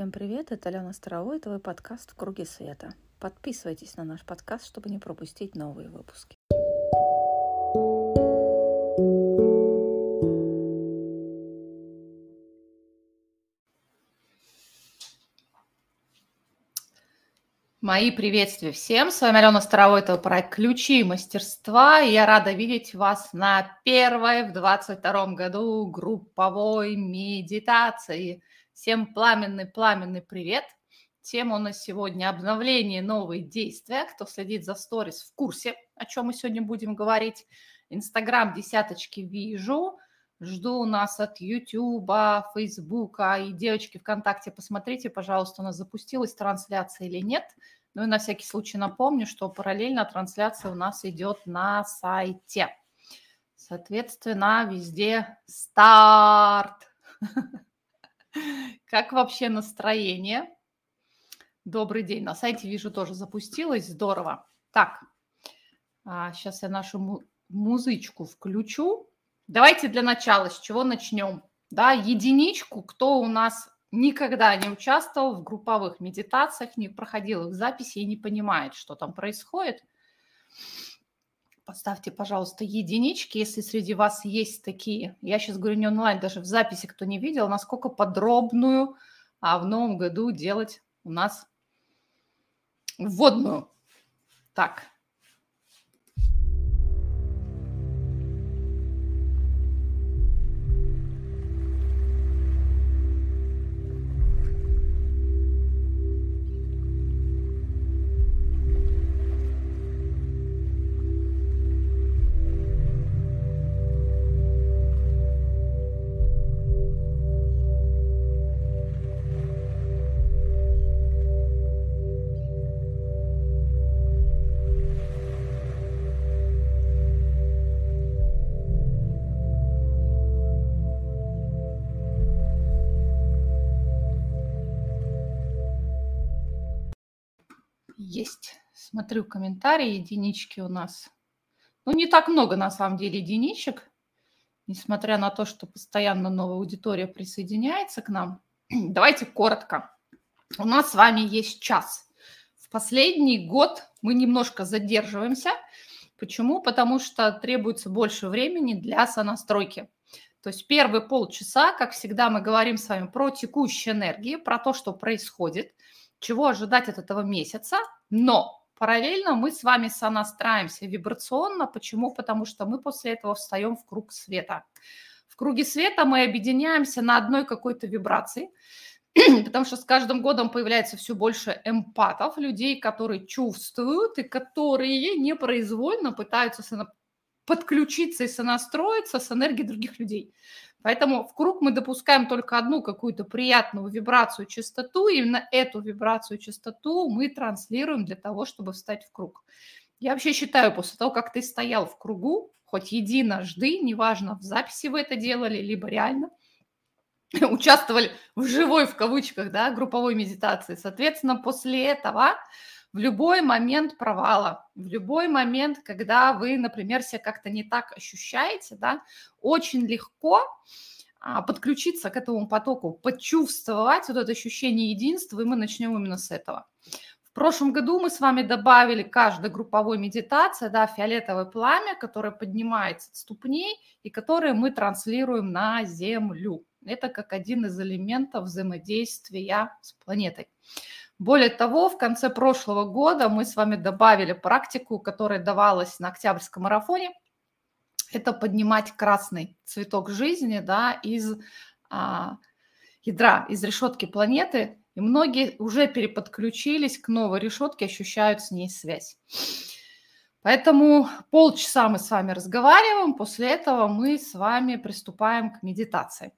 Всем привет, это Алена Старовой, это твой подкаст «В круге света». Подписывайтесь на наш подкаст, чтобы не пропустить новые выпуски. Мои приветствия всем. С вами Алена Старовой, это проект «Ключи мастерства». Я рада видеть вас на первой в 22 году групповой медитации. Всем пламенный-пламенный привет. Тема у нас сегодня обновление, новые действия. Кто следит за сторис в курсе, о чем мы сегодня будем говорить. Инстаграм десяточки вижу. Жду у нас от Ютуба, Фейсбука и девочки ВКонтакте. Посмотрите, пожалуйста, у нас запустилась трансляция или нет. Ну и на всякий случай напомню, что параллельно трансляция у нас идет на сайте. Соответственно, везде старт. Как вообще настроение? Добрый день. На сайте вижу тоже запустилось. Здорово. Так, сейчас а, я нашу музычку включу. Давайте для начала с чего начнем. Да, единичку, кто у нас никогда не участвовал в групповых медитациях, не проходил их записи и не понимает, что там происходит, поставьте, пожалуйста, единички, если среди вас есть такие. Я сейчас говорю не онлайн, даже в записи, кто не видел, насколько подробную а в новом году делать у нас вводную. Так, Смотрю комментарии, единички у нас. Ну, не так много, на самом деле, единичек, несмотря на то, что постоянно новая аудитория присоединяется к нам. Давайте коротко. У нас с вами есть час. В последний год мы немножко задерживаемся. Почему? Потому что требуется больше времени для сонастройки. То есть первые полчаса, как всегда, мы говорим с вами про текущие энергии, про то, что происходит – чего ожидать от этого месяца, но параллельно мы с вами сонастраиваемся вибрационно. Почему? Потому что мы после этого встаем в круг света. В круге света мы объединяемся на одной какой-то вибрации, потому что с каждым годом появляется все больше эмпатов, людей, которые чувствуют и которые непроизвольно пытаются подключиться и сонастроиться с энергией других людей. Поэтому в круг мы допускаем только одну какую-то приятную вибрацию, частоту, и именно эту вибрацию, частоту мы транслируем для того, чтобы встать в круг. Я вообще считаю, после того, как ты стоял в кругу, хоть единожды, неважно, в записи вы это делали, либо реально, участвовали в живой, в кавычках, да, групповой медитации, соответственно, после этого в любой момент провала, в любой момент, когда вы, например, себя как-то не так ощущаете, да, очень легко а, подключиться к этому потоку, почувствовать вот это ощущение единства, и мы начнем именно с этого. В прошлом году мы с вами добавили каждой групповой медитации, да, фиолетовое пламя, которое поднимается от ступней и которое мы транслируем на Землю. Это как один из элементов взаимодействия с планетой. Более того, в конце прошлого года мы с вами добавили практику, которая давалась на Октябрьском марафоне. Это поднимать красный цветок жизни да, из а, ядра, из решетки планеты. И многие уже переподключились к новой решетке, ощущают с ней связь. Поэтому полчаса мы с вами разговариваем, после этого мы с вами приступаем к медитации.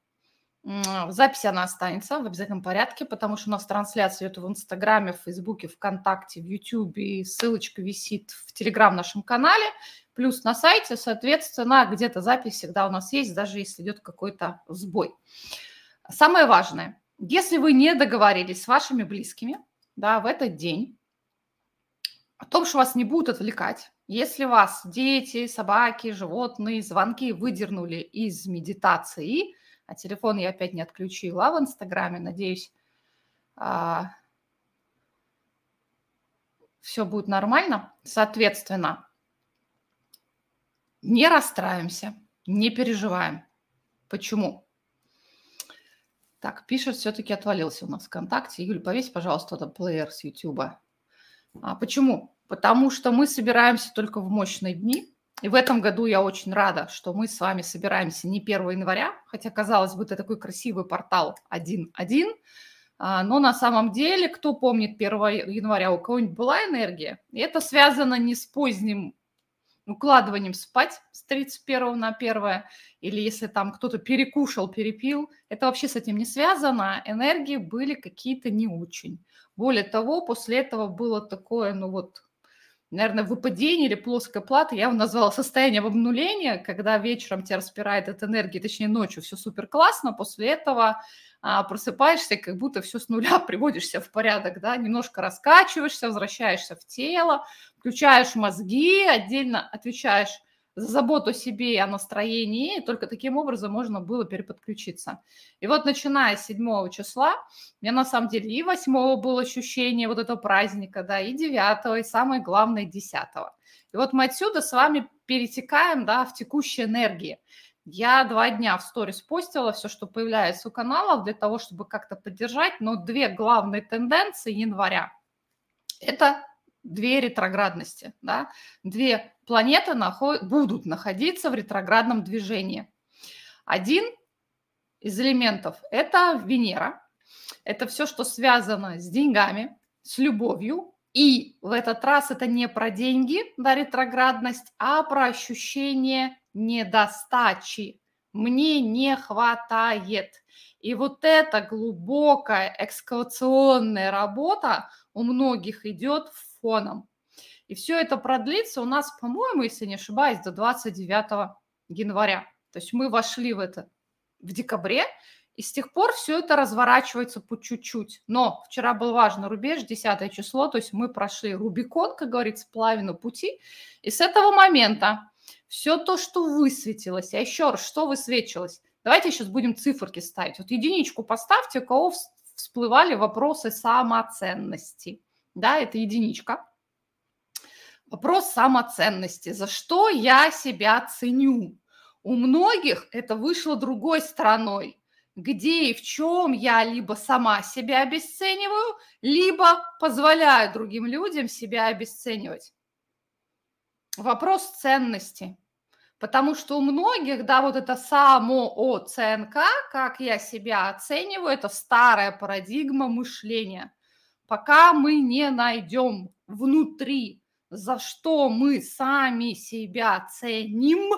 Запись она останется в обязательном порядке, потому что у нас трансляция идет в Инстаграме, в Фейсбуке, ВКонтакте, в Ютубе, ссылочка висит в Телеграм нашем канале, плюс на сайте, соответственно, где-то запись всегда у нас есть, даже если идет какой-то сбой. Самое важное, если вы не договорились с вашими близкими да, в этот день, о том, что вас не будут отвлекать, если вас дети, собаки, животные, звонки выдернули из медитации – а телефон я опять не отключила в Инстаграме. Надеюсь, а, все будет нормально. Соответственно, не расстраиваемся, не переживаем. Почему? Так, пишет, все-таки отвалился у нас ВКонтакте. Юль, повесь, пожалуйста, этот плеер с Ютуба. А почему? Потому что мы собираемся только в мощные дни. И в этом году я очень рада, что мы с вами собираемся не 1 января, хотя, казалось бы, это такой красивый портал 1.1, а, но на самом деле, кто помнит 1 января, у кого-нибудь была энергия? И это связано не с поздним укладыванием спать с 31 на 1, или если там кто-то перекушал, перепил, это вообще с этим не связано, энергии были какие-то не очень. Более того, после этого было такое, ну вот, наверное, выпадение или плоская плата, я его назвала состояние обнуления, когда вечером тебя распирает от энергии, точнее ночью все супер классно, после этого а, просыпаешься, как будто все с нуля приводишься в порядок, да, немножко раскачиваешься, возвращаешься в тело, включаешь мозги, отдельно отвечаешь за заботу о себе и о настроении, и только таким образом можно было переподключиться. И вот начиная с 7 числа, у на самом деле и 8 было ощущение вот этого праздника, да, и 9, и самое главное 10. И вот мы отсюда с вами перетекаем, да, в текущей энергии. Я два дня в сторис постила все, что появляется у каналов, для того, чтобы как-то поддержать, но две главные тенденции января – это две ретроградности, да, две планеты наход... будут находиться в ретроградном движении. Один из элементов – это Венера, это все, что связано с деньгами, с любовью, и в этот раз это не про деньги, да, ретроградность, а про ощущение недостачи. Мне не хватает. И вот эта глубокая экскавационная работа у многих идет фоном. И все это продлится у нас, по-моему, если не ошибаюсь, до 29 января. То есть мы вошли в это в декабре, и с тех пор все это разворачивается по чуть-чуть. Но вчера был важный рубеж, 10 число, то есть мы прошли Рубикон, как говорится, половину пути. И с этого момента все то, что высветилось, а еще раз, что высвечилось, давайте сейчас будем циферки ставить. Вот единичку поставьте, у кого всплывали вопросы самоценности. Да, это единичка. Вопрос самоценности. За что я себя ценю? У многих это вышло другой стороной, где и в чем я либо сама себя обесцениваю, либо позволяю другим людям себя обесценивать. Вопрос ценности. Потому что у многих, да, вот это самооценка, как я себя оцениваю, это старая парадигма мышления. Пока мы не найдем внутри, за что мы сами себя ценим,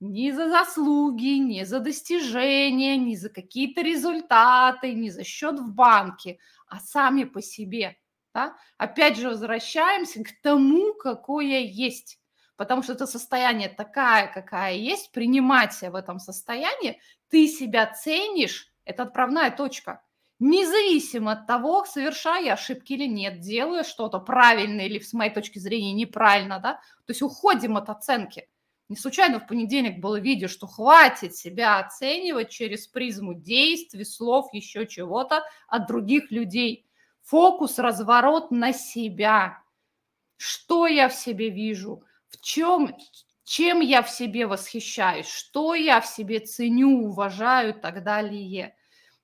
ни за заслуги, ни за достижения, ни за какие-то результаты, ни за счет в банке, а сами по себе. Да? Опять же, возвращаемся к тому, какое есть потому что это состояние такая, какая есть, принимать себя в этом состоянии, ты себя ценишь, это отправная точка. Независимо от того, совершаю я ошибки или нет, делаю что-то правильно или, с моей точки зрения, неправильно, да, то есть уходим от оценки. Не случайно в понедельник было видео, что хватит себя оценивать через призму действий, слов, еще чего-то от других людей. Фокус, разворот на себя. Что я в себе вижу? в чем, чем я в себе восхищаюсь, что я в себе ценю, уважаю и так далее.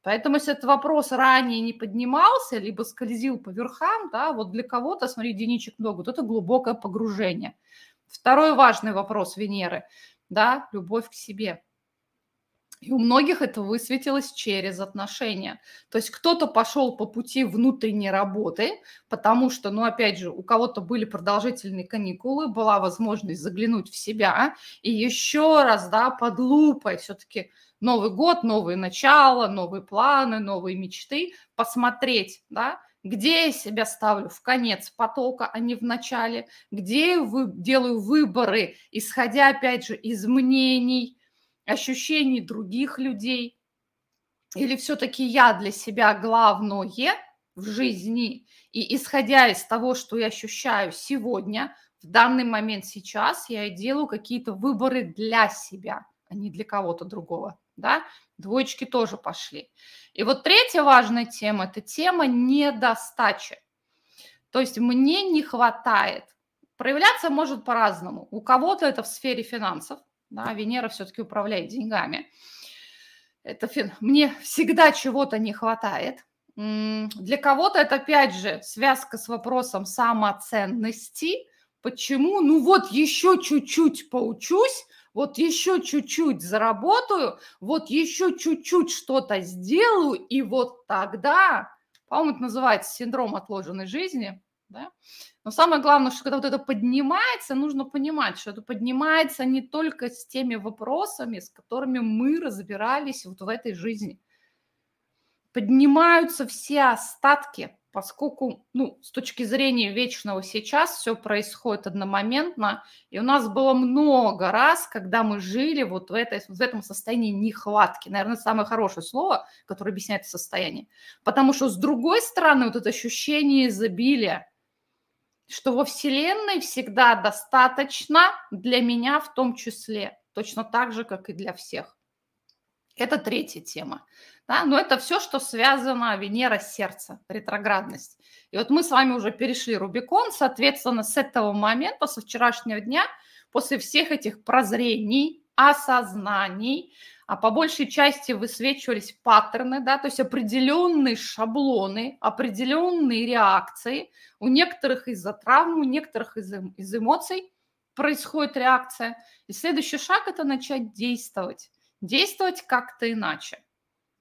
Поэтому, если этот вопрос ранее не поднимался, либо скользил по верхам, да, вот для кого-то, смотри, единичек много, вот это глубокое погружение. Второй важный вопрос Венеры, да, любовь к себе. И у многих это высветилось через отношения. То есть кто-то пошел по пути внутренней работы, потому что, ну, опять же, у кого-то были продолжительные каникулы, была возможность заглянуть в себя и еще раз, да, под лупой все-таки Новый год, новые начала, новые планы, новые мечты, посмотреть, да, где я себя ставлю в конец потока, а не в начале, где я вы, делаю выборы, исходя, опять же, из мнений, ощущений других людей? Или все-таки я для себя главное в жизни? И исходя из того, что я ощущаю сегодня, в данный момент сейчас, я делаю какие-то выборы для себя, а не для кого-то другого. Да? Двоечки тоже пошли. И вот третья важная тема – это тема недостачи. То есть мне не хватает. Проявляться может по-разному. У кого-то это в сфере финансов, да, Венера все-таки управляет деньгами. Это фин... Мне всегда чего-то не хватает. Для кого-то это, опять же, связка с вопросом самоценности. Почему? Ну вот еще чуть-чуть поучусь, вот еще чуть-чуть заработаю, вот еще чуть-чуть что-то сделаю, и вот тогда, по-моему, это называется синдром отложенной жизни, да? Но самое главное, что когда вот это поднимается, нужно понимать, что это поднимается не только с теми вопросами, с которыми мы разбирались вот в этой жизни. Поднимаются все остатки, поскольку, ну, с точки зрения вечного сейчас все происходит одномоментно, и у нас было много раз, когда мы жили вот в, этой, в этом состоянии нехватки. Наверное, самое хорошее слово, которое объясняет состояние. Потому что, с другой стороны, вот это ощущение изобилия, что во Вселенной всегда достаточно для меня в том числе, точно так же, как и для всех. Это третья тема. Да? Но это все, что связано Венера сердце, ретроградность. И вот мы с вами уже перешли Рубикон, соответственно, с этого момента, со вчерашнего дня, после всех этих прозрений, осознаний, а по большей части высвечивались паттерны, да, то есть определенные шаблоны, определенные реакции. У некоторых из-за травм, у некоторых из, из эмоций происходит реакция. И следующий шаг – это начать действовать. Действовать как-то иначе.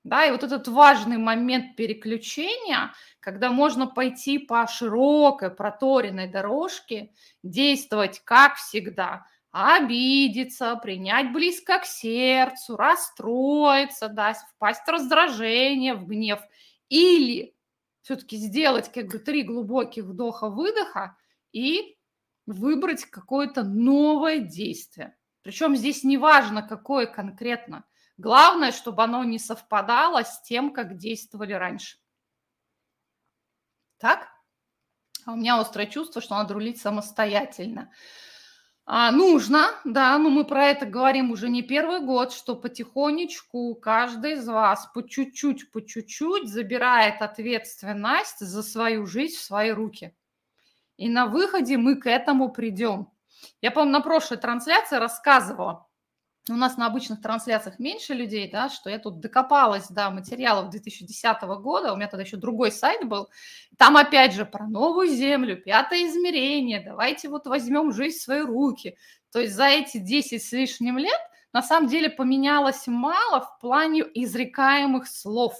Да, и вот этот важный момент переключения, когда можно пойти по широкой проторенной дорожке, действовать как всегда – обидеться, принять близко к сердцу, расстроиться, да, впасть в раздражение, в гнев. Или все-таки сделать как бы три глубоких вдоха-выдоха и выбрать какое-то новое действие. Причем здесь не важно, какое конкретно. Главное, чтобы оно не совпадало с тем, как действовали раньше. Так? А у меня острое чувство, что надо рулить самостоятельно. А, нужно, да, но мы про это говорим уже не первый год, что потихонечку каждый из вас по чуть-чуть, по чуть-чуть забирает ответственность за свою жизнь в свои руки. И на выходе мы к этому придем. Я, помню, на прошлой трансляции рассказывала, у нас на обычных трансляциях меньше людей, да, что я тут докопалась до материалов 2010 года, у меня тогда еще другой сайт был, там опять же про новую землю, пятое измерение, давайте вот возьмем жизнь в свои руки. То есть за эти 10 с лишним лет на самом деле поменялось мало в плане изрекаемых слов.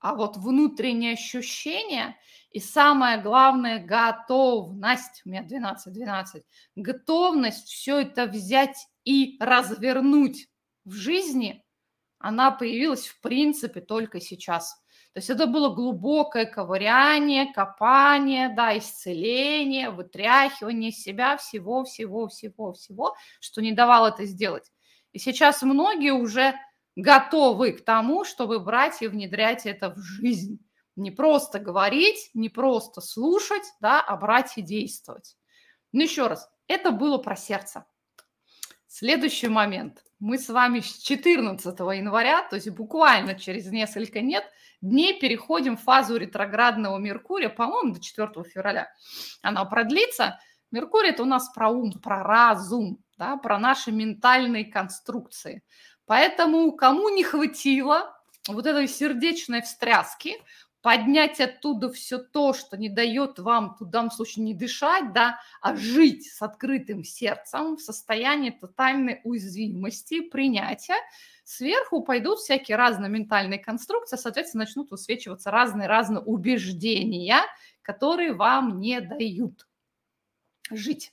А вот внутреннее ощущение и самое главное, готовность, у меня 12-12, готовность все это взять и развернуть в жизни, она появилась в принципе только сейчас. То есть это было глубокое ковыряние, копание, да, исцеление, вытряхивание себя всего, всего, всего, всего, что не давало это сделать. И сейчас многие уже готовы к тому, чтобы брать и внедрять это в жизнь. Не просто говорить, не просто слушать, да, а брать и действовать. Ну еще раз, это было про сердце. Следующий момент. Мы с вами с 14 января, то есть буквально через несколько нет, дней переходим в фазу ретроградного Меркурия, по-моему, до 4 февраля. Она продлится. Меркурий – это у нас про ум, про разум, да, про наши ментальные конструкции. Поэтому кому не хватило вот этой сердечной встряски, поднять оттуда все то, что не дает вам в данном случае не дышать, да, а жить с открытым сердцем в состоянии тотальной уязвимости, принятия, сверху пойдут всякие разные ментальные конструкции, соответственно, начнут высвечиваться разные-разные убеждения, которые вам не дают жить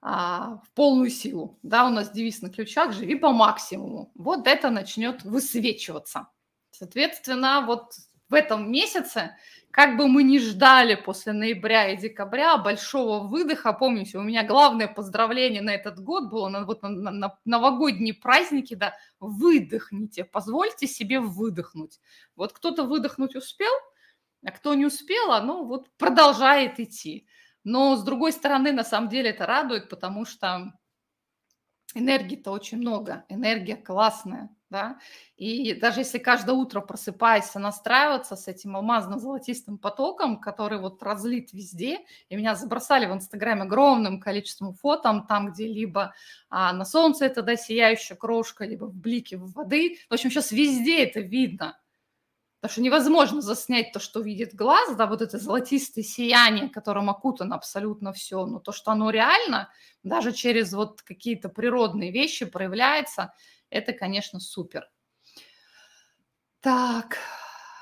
а, в полную силу. Да, у нас девиз на ключах «Живи по максимуму». Вот это начнет высвечиваться. Соответственно, вот в этом месяце, как бы мы ни ждали после ноября и декабря большого выдоха, помните, у меня главное поздравление на этот год было на, вот, на, на новогодние праздники, да, выдохните, позвольте себе выдохнуть. Вот кто-то выдохнуть успел, а кто не успел, оно вот продолжает идти. Но с другой стороны, на самом деле это радует, потому что энергии-то очень много, энергия классная, да, и даже если каждое утро просыпаясь, настраиваться с этим алмазно-золотистым потоком, который вот разлит везде, и меня забросали в Инстаграме огромным количеством фото, там где-либо а, на солнце это, да, сияющая крошка, либо в блике воды, в общем, сейчас везде это видно, потому что невозможно заснять то, что видит глаз, да, вот это золотистое сияние, которым окутано абсолютно все, но то, что оно реально, даже через вот какие-то природные вещи проявляется – это, конечно, супер. Так,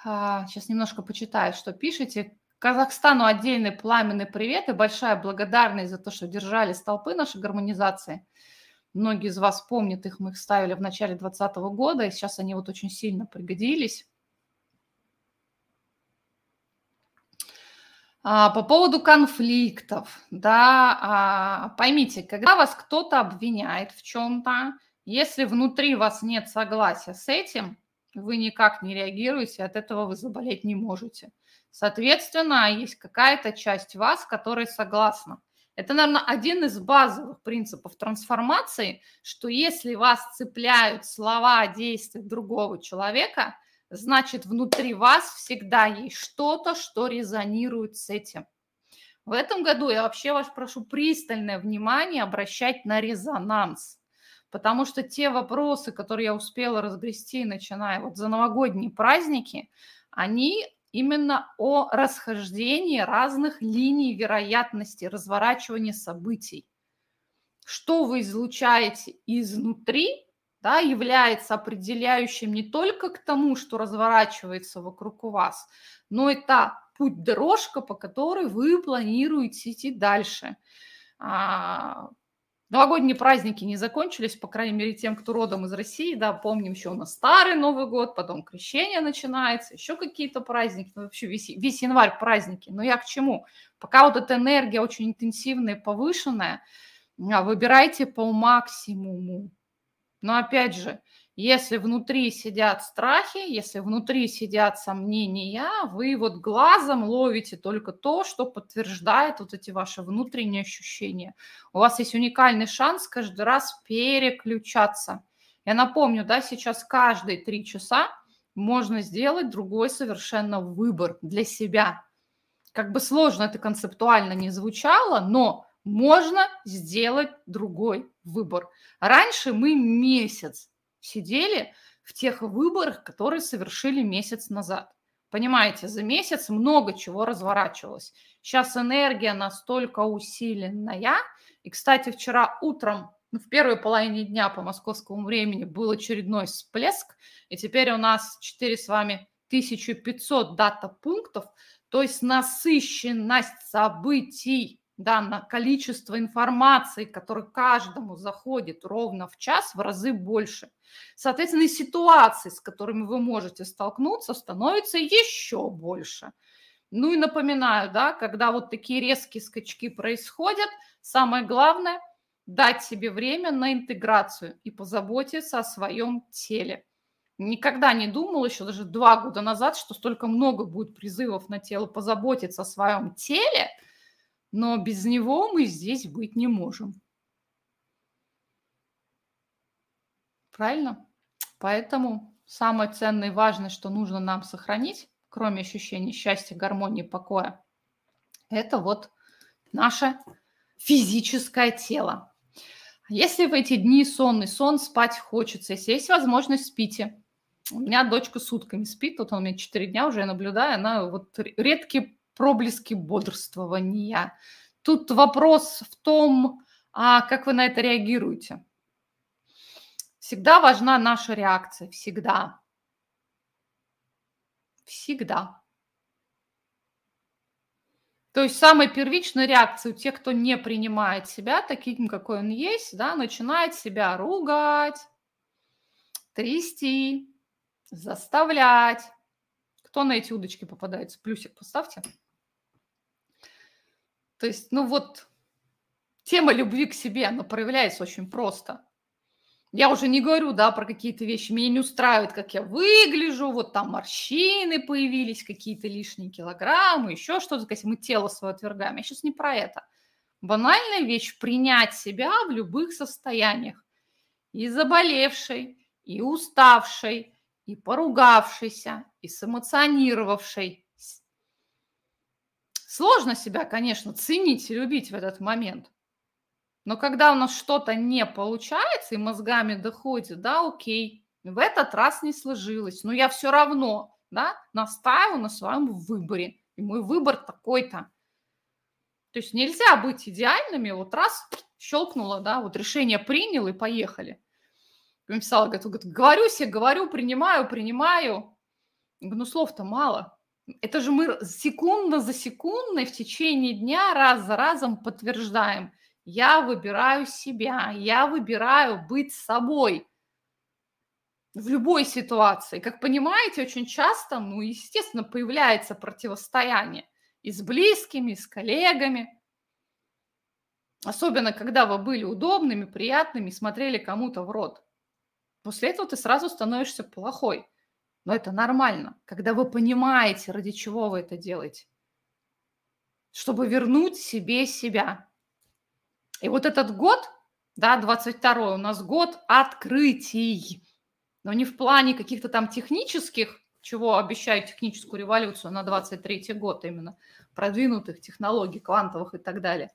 сейчас а, немножко почитаю, что пишете. Казахстану отдельный пламенный привет и большая благодарность за то, что держали столпы нашей гармонизации. Многие из вас помнят их, мы их ставили в начале 2020 года, и сейчас они вот очень сильно пригодились. А, по поводу конфликтов, да, а, поймите, когда вас кто-то обвиняет в чем-то, если внутри вас нет согласия с этим, вы никак не реагируете, от этого вы заболеть не можете. Соответственно, есть какая-то часть вас, которая согласна. Это, наверное, один из базовых принципов трансформации, что если вас цепляют слова, действия другого человека, значит, внутри вас всегда есть что-то, что резонирует с этим. В этом году я вообще вас прошу пристальное внимание обращать на резонанс потому что те вопросы, которые я успела разгрести, начиная вот за новогодние праздники, они именно о расхождении разных линий вероятности разворачивания событий. Что вы излучаете изнутри, да, является определяющим не только к тому, что разворачивается вокруг вас, но это путь-дорожка, по которой вы планируете идти дальше. Новогодние праздники не закончились, по крайней мере, тем, кто родом из России, да, помним еще у нас старый Новый год, потом крещение начинается, еще какие-то праздники, ну, вообще весь, весь январь праздники. Но я к чему? Пока вот эта энергия очень интенсивная повышенная, а, выбирайте по максимуму. Но опять же, если внутри сидят страхи, если внутри сидят сомнения, вы вот глазом ловите только то, что подтверждает вот эти ваши внутренние ощущения. У вас есть уникальный шанс каждый раз переключаться. Я напомню, да, сейчас каждые три часа можно сделать другой совершенно выбор для себя. Как бы сложно это концептуально не звучало, но можно сделать другой выбор. Раньше мы месяц сидели в тех выборах, которые совершили месяц назад. Понимаете, за месяц много чего разворачивалось. Сейчас энергия настолько усиленная. И, кстати, вчера утром, ну, в первой половине дня по московскому времени был очередной всплеск. И теперь у нас 4 с вами 1500 дата пунктов. То есть насыщенность событий да, на количество информации, которое каждому заходит ровно в час, в разы больше. Соответственно, и ситуаций, с которыми вы можете столкнуться, становится еще больше. Ну и напоминаю, да, когда вот такие резкие скачки происходят, самое главное – дать себе время на интеграцию и позаботиться о своем теле. Никогда не думал еще даже два года назад, что столько много будет призывов на тело позаботиться о своем теле – но без него мы здесь быть не можем. Правильно? Поэтому самое ценное и важное, что нужно нам сохранить, кроме ощущения счастья, гармонии, покоя, это вот наше физическое тело. Если в эти дни сонный сон, спать хочется, если есть возможность, спите. У меня дочка сутками спит, вот он у меня 4 дня уже, я наблюдаю, она вот редкие проблески бодрствования. Тут вопрос в том, а как вы на это реагируете. Всегда важна наша реакция, всегда. Всегда. То есть самая первичная реакция у тех, кто не принимает себя таким, какой он есть, да, начинает себя ругать, трясти, заставлять. Кто на эти удочки попадается? Плюсик поставьте. То есть, ну вот, тема любви к себе, она проявляется очень просто. Я уже не говорю, да, про какие-то вещи. Меня не устраивает, как я выгляжу, вот там морщины появились, какие-то лишние килограммы, еще что-то, если мы тело свое отвергаем. Я сейчас не про это. Банальная вещь – принять себя в любых состояниях. И заболевшей, и уставшей, и поругавшейся, и сэмоционировавшей. Сложно себя, конечно, ценить и любить в этот момент. Но когда у нас что-то не получается, и мозгами доходит, да, окей, в этот раз не сложилось, но я все равно, да, настаиваю на своем выборе. И мой выбор такой-то. То есть нельзя быть идеальными, вот раз щелкнула, да, вот решение принял и поехали. Написала, говорит, говорю себе, говорю, принимаю, принимаю. Ну слов-то мало. Это же мы секундно за секундой в течение дня раз за разом подтверждаем. Я выбираю себя, я выбираю быть собой в любой ситуации. Как понимаете, очень часто, ну, естественно, появляется противостояние и с близкими, и с коллегами. Особенно, когда вы были удобными, приятными, смотрели кому-то в рот. После этого ты сразу становишься плохой. Но это нормально, когда вы понимаете, ради чего вы это делаете. Чтобы вернуть себе себя. И вот этот год, да, 22 у нас год открытий. Но не в плане каких-то там технических, чего обещают техническую революцию на 23 год именно, продвинутых технологий, квантовых и так далее,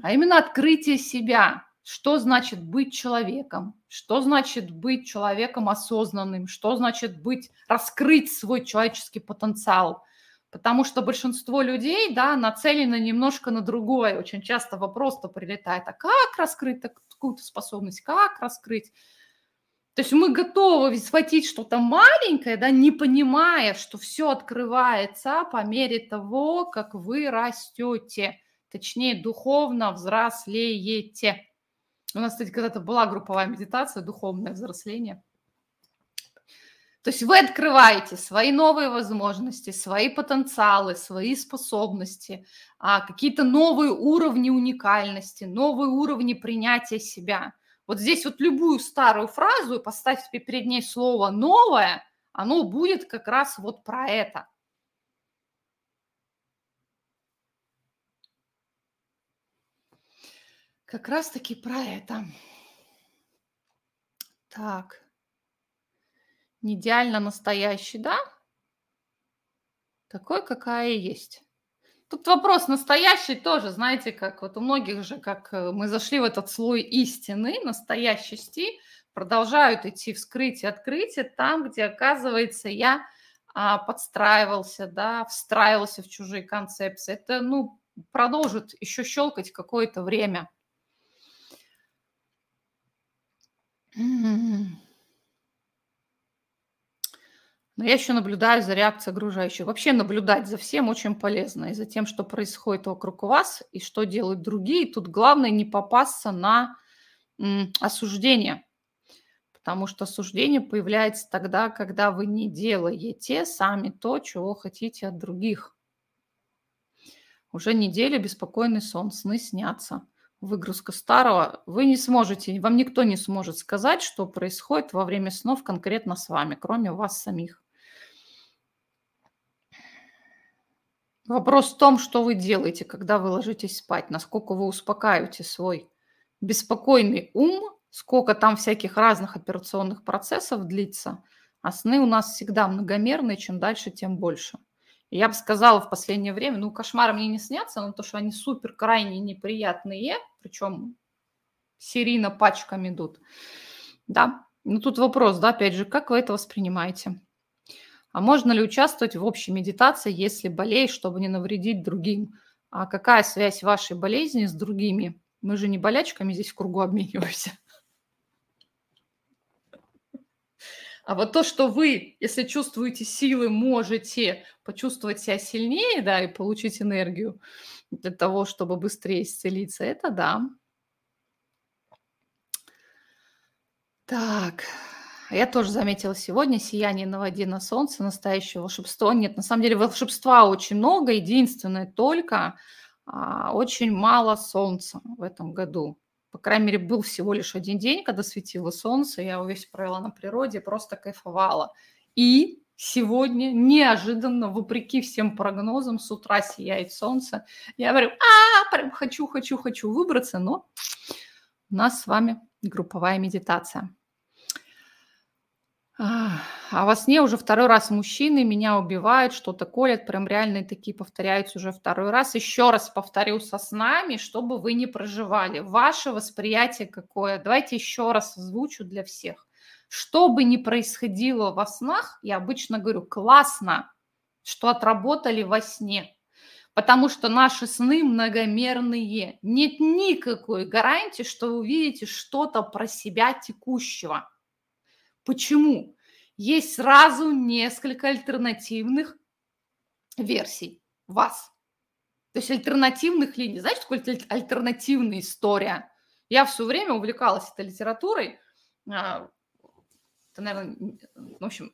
а именно открытие себя, что значит быть человеком, что значит быть человеком осознанным, что значит быть, раскрыть свой человеческий потенциал. Потому что большинство людей, да, нацелены немножко на другое. Очень часто вопрос-то прилетает, а как раскрыть такую-то способность, как раскрыть? То есть мы готовы схватить что-то маленькое, да, не понимая, что все открывается по мере того, как вы растете, точнее, духовно взрослеете. У нас, кстати, когда-то была групповая медитация, духовное взросление. То есть вы открываете свои новые возможности, свои потенциалы, свои способности, а, какие-то новые уровни уникальности, новые уровни принятия себя. Вот здесь вот любую старую фразу и поставьте перед ней слово «новое», оно будет как раз вот про это. Как раз-таки про это. Так. Не идеально настоящий, да? Такой, какая есть. Тут вопрос настоящий тоже, знаете, как вот у многих же, как э, мы зашли в этот слой истины, настоящести, продолжают идти вскрытие, открытие там, где, оказывается, я а, подстраивался, да, встраивался в чужие концепции. Это, ну, продолжит еще щелкать какое-то время. Но я еще наблюдаю за реакцией окружающих. Вообще наблюдать за всем очень полезно. И за тем, что происходит вокруг вас, и что делают другие. Тут главное не попасться на осуждение. Потому что осуждение появляется тогда, когда вы не делаете сами то, чего хотите от других. Уже неделю беспокойный сон, сны снятся выгрузка старого, вы не сможете, вам никто не сможет сказать, что происходит во время снов конкретно с вами, кроме вас самих. Вопрос в том, что вы делаете, когда вы ложитесь спать, насколько вы успокаиваете свой беспокойный ум, сколько там всяких разных операционных процессов длится, а сны у нас всегда многомерные, чем дальше, тем больше – я бы сказала в последнее время, ну, кошмары мне не снятся, но то, что они супер крайне неприятные, причем серийно пачками идут. Да, ну тут вопрос, да, опять же, как вы это воспринимаете? А можно ли участвовать в общей медитации, если болеешь, чтобы не навредить другим? А какая связь вашей болезни с другими? Мы же не болячками здесь в кругу обмениваемся. А вот то, что вы, если чувствуете силы, можете почувствовать себя сильнее, да, и получить энергию для того, чтобы быстрее исцелиться, это да. Так, я тоже заметила сегодня сияние на воде на солнце, настоящее волшебство. Нет, на самом деле волшебства очень много, единственное только а, очень мало солнца в этом году по крайней мере, был всего лишь один день, когда светило солнце, я его весь провела на природе, просто кайфовала. И сегодня неожиданно, вопреки всем прогнозам, с утра сияет солнце. Я говорю, а, прям хочу, хочу, хочу выбраться, но у нас с вами групповая медитация. А во сне уже второй раз мужчины меня убивают, что-то колят, прям реальные такие повторяются уже второй раз. Еще раз повторю со снами, чтобы вы не проживали. Ваше восприятие какое? Давайте еще раз озвучу для всех. Что бы ни происходило во снах, я обычно говорю, классно, что отработали во сне. Потому что наши сны многомерные. Нет никакой гарантии, что вы увидите что-то про себя текущего. Почему? Есть сразу несколько альтернативных версий вас. То есть альтернативных линий. Знаете, такое альтернативная история? Я все время увлекалась этой литературой. А, это, наверное, в общем,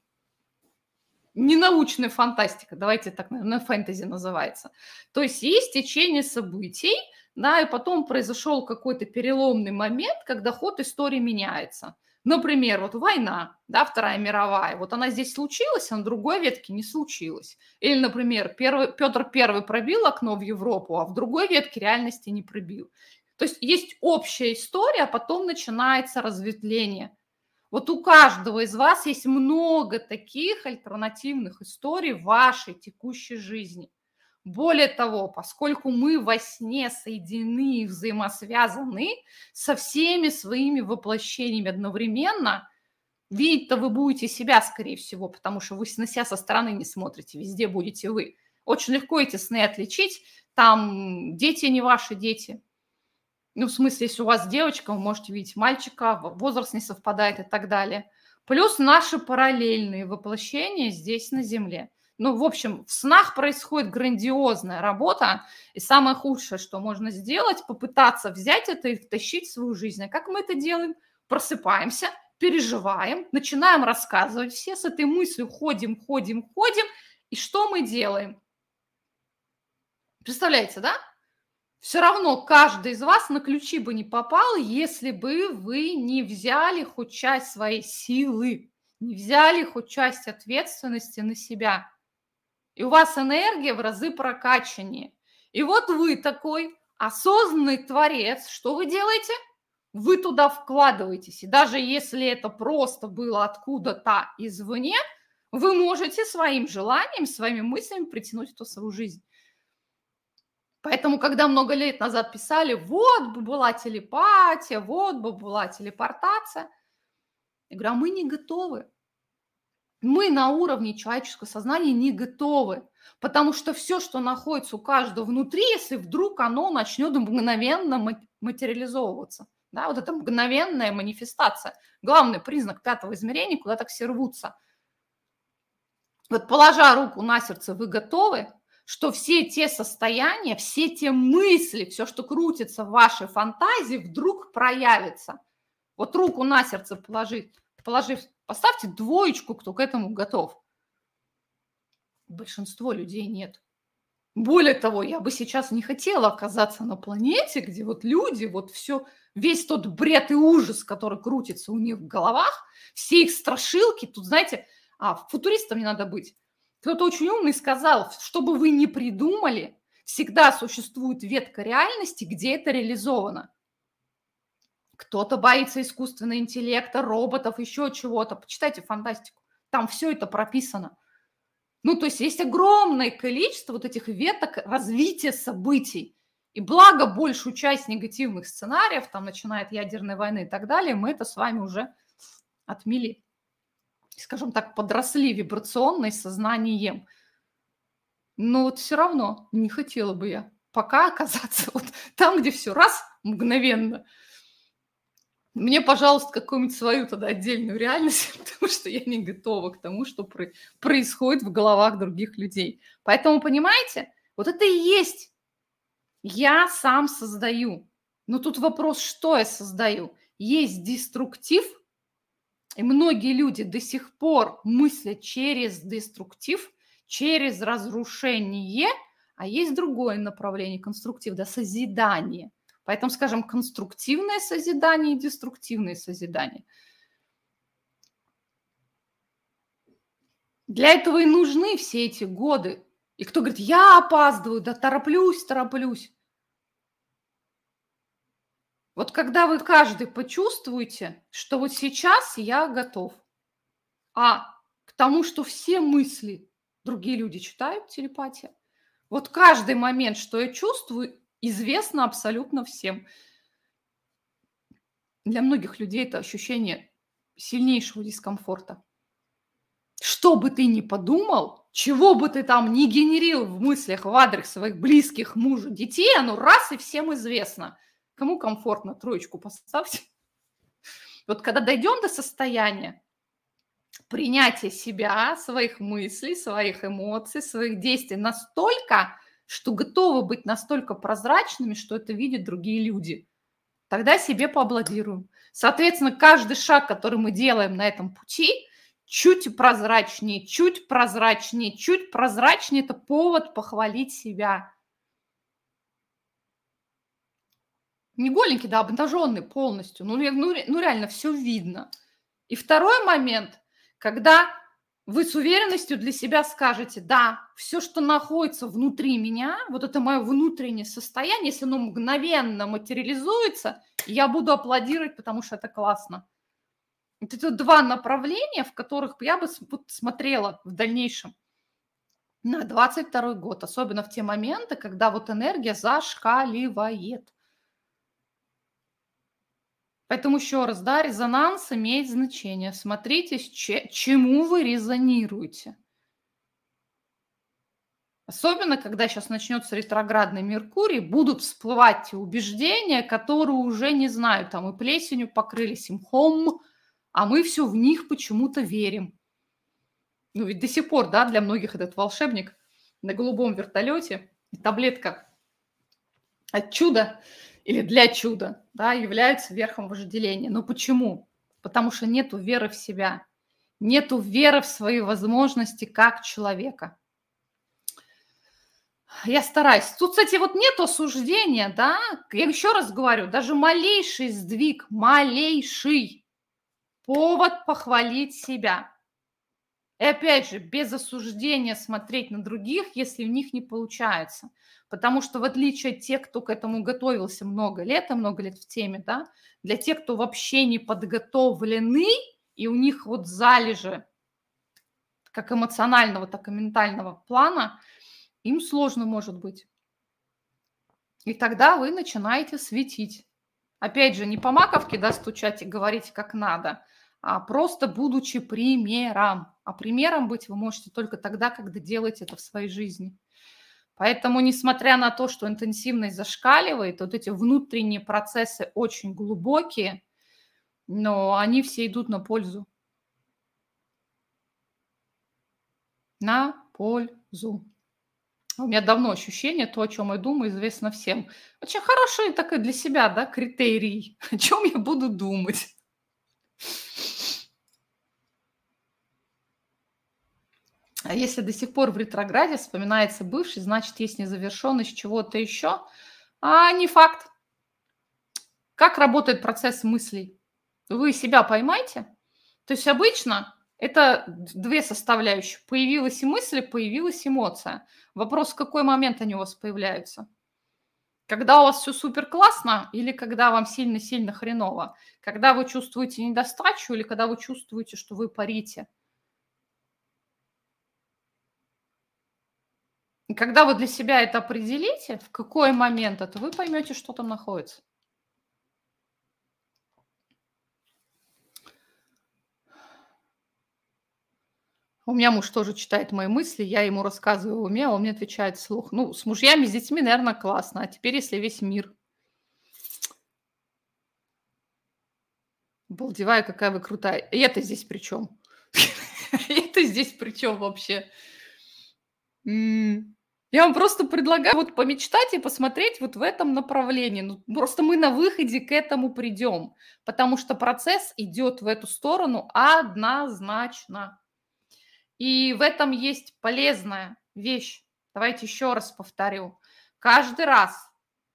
ненаучная фантастика, давайте так, наверное, фэнтези называется. То есть есть течение событий, да, и потом произошел какой-то переломный момент, когда ход истории меняется. Например, вот война, да, Вторая мировая, вот она здесь случилась, а на другой ветке не случилась. Или, например, первый, Петр Первый пробил окно в Европу, а в другой ветке реальности не пробил. То есть есть общая история, а потом начинается разветвление. Вот у каждого из вас есть много таких альтернативных историй в вашей текущей жизни. Более того, поскольку мы во сне соединены и взаимосвязаны со всеми своими воплощениями одновременно, видеть-то вы будете себя, скорее всего, потому что вы на себя со стороны не смотрите, везде будете вы. Очень легко эти сны отличить. Там дети не ваши дети. Ну, в смысле, если у вас девочка, вы можете видеть мальчика, возраст не совпадает и так далее. Плюс наши параллельные воплощения здесь на Земле – ну, в общем, в снах происходит грандиозная работа, и самое худшее, что можно сделать, попытаться взять это и втащить в свою жизнь. А как мы это делаем? Просыпаемся, переживаем, начинаем рассказывать, все с этой мыслью ходим, ходим, ходим, и что мы делаем? Представляете, да? Все равно каждый из вас на ключи бы не попал, если бы вы не взяли хоть часть своей силы, не взяли хоть часть ответственности на себя – и у вас энергия в разы прокачаннее. И вот вы такой осознанный творец, что вы делаете? Вы туда вкладываетесь. И даже если это просто было откуда-то извне, вы можете своим желанием, своими мыслями притянуть это в свою жизнь. Поэтому, когда много лет назад писали, вот бы была телепатия, вот бы была телепортация, я говорю, а мы не готовы. Мы на уровне человеческого сознания не готовы, потому что все, что находится у каждого внутри, если вдруг оно начнет мгновенно материализовываться, да, вот это мгновенная манифестация, главный признак пятого измерения, куда так все рвутся. Вот положа руку на сердце, вы готовы, что все те состояния, все те мысли, все, что крутится в вашей фантазии, вдруг проявится. Вот руку на сердце положить, положив Поставьте двоечку, кто к этому готов. Большинство людей нет. Более того, я бы сейчас не хотела оказаться на планете, где вот люди, вот все, весь тот бред и ужас, который крутится у них в головах, все их страшилки, тут, знаете, а, футуристом не надо быть. Кто-то очень умный сказал, чтобы вы не придумали, всегда существует ветка реальности, где это реализовано. Кто-то боится искусственного интеллекта, роботов, еще чего-то. Почитайте фантастику. Там все это прописано. Ну, то есть есть огромное количество вот этих веток развития событий. И благо большую часть негативных сценариев, там, начиная от ядерной войны и так далее, мы это с вами уже отмели. Скажем так, подросли вибрационно и сознанием. Но вот все равно не хотела бы я пока оказаться вот там, где все раз мгновенно – мне, пожалуйста, какую-нибудь свою тогда отдельную реальность, потому что я не готова к тому, что происходит в головах других людей. Поэтому, понимаете, вот это и есть. Я сам создаю. Но тут вопрос, что я создаю. Есть деструктив, и многие люди до сих пор мыслят через деструктив, через разрушение, а есть другое направление, конструктив, да, созидание. Поэтому, скажем, конструктивное созидание и деструктивное созидание. Для этого и нужны все эти годы. И кто говорит, я опаздываю, да тороплюсь, тороплюсь. Вот когда вы каждый почувствуете, что вот сейчас я готов, а к тому, что все мысли другие люди читают, телепатия. Вот каждый момент, что я чувствую, известно абсолютно всем. Для многих людей это ощущение сильнейшего дискомфорта. Что бы ты ни подумал, чего бы ты там ни генерил в мыслях в адрес своих близких, мужа, детей, оно раз и всем известно. Кому комфортно, троечку поставьте. Вот когда дойдем до состояния принятия себя, своих мыслей, своих эмоций, своих действий настолько, что готовы быть настолько прозрачными, что это видят другие люди, тогда себе поаплодируем. Соответственно, каждый шаг, который мы делаем на этом пути, чуть прозрачнее, чуть прозрачнее, чуть прозрачнее – это повод похвалить себя. Не голенький, да, обнаженный полностью. Ну, ну, ну реально все видно. И второй момент, когда вы с уверенностью для себя скажете, да, все, что находится внутри меня, вот это мое внутреннее состояние, если оно мгновенно материализуется, я буду аплодировать, потому что это классно. Вот это два направления, в которых я бы смотрела в дальнейшем на 22 год, особенно в те моменты, когда вот энергия зашкаливает. Поэтому еще раз, да, резонанс имеет значение. Смотрите, чему вы резонируете. Особенно, когда сейчас начнется ретроградный Меркурий, будут всплывать убеждения, которые уже, не знаю, там и плесенью покрылись, и мхом, а мы все в них почему-то верим. Ну ведь до сих пор, да, для многих этот волшебник на голубом вертолете, таблетка от чуда или для чуда, да, является верхом вожделения. Но почему? Потому что нету веры в себя, нету веры в свои возможности как человека. Я стараюсь. Тут, кстати, вот нет осуждения, да, я еще раз говорю, даже малейший сдвиг, малейший, повод похвалить себя. И опять же, без осуждения смотреть на других, если у них не получается. Потому что в отличие от тех, кто к этому готовился много лет, а много лет в теме, да, для тех, кто вообще не подготовлены, и у них вот залежи как эмоционального, так и ментального плана, им сложно может быть. И тогда вы начинаете светить. Опять же, не по маковке, да, стучать и говорить как надо, просто будучи примером. А примером быть вы можете только тогда, когда делаете это в своей жизни. Поэтому, несмотря на то, что интенсивность зашкаливает, вот эти внутренние процессы очень глубокие, но они все идут на пользу. На пользу. У меня давно ощущение, то, о чем я думаю, известно всем. Очень хороший такой для себя, да, критерий, о чем я буду думать. Если до сих пор в ретрограде вспоминается бывший, значит, есть незавершенность чего-то еще. А не факт. Как работает процесс мыслей? Вы себя поймайте. То есть обычно это две составляющие. Появилась и мысль, появилась эмоция. Вопрос, в какой момент они у вас появляются? Когда у вас все супер классно или когда вам сильно-сильно хреново? Когда вы чувствуете недостачу или когда вы чувствуете, что вы парите? Когда вы для себя это определите, в какой момент это, вы поймете, что там находится. У меня муж тоже читает мои мысли, я ему рассказываю в уме, а он мне отвечает вслух. Ну, с мужьями, с детьми, наверное, классно. А теперь, если весь мир. Балдевая, какая вы крутая. И это здесь при чем? Это здесь при чем вообще? Я вам просто предлагаю вот помечтать и посмотреть вот в этом направлении. Ну, просто мы на выходе к этому придем, потому что процесс идет в эту сторону однозначно. И в этом есть полезная вещь. Давайте еще раз повторю. Каждый раз,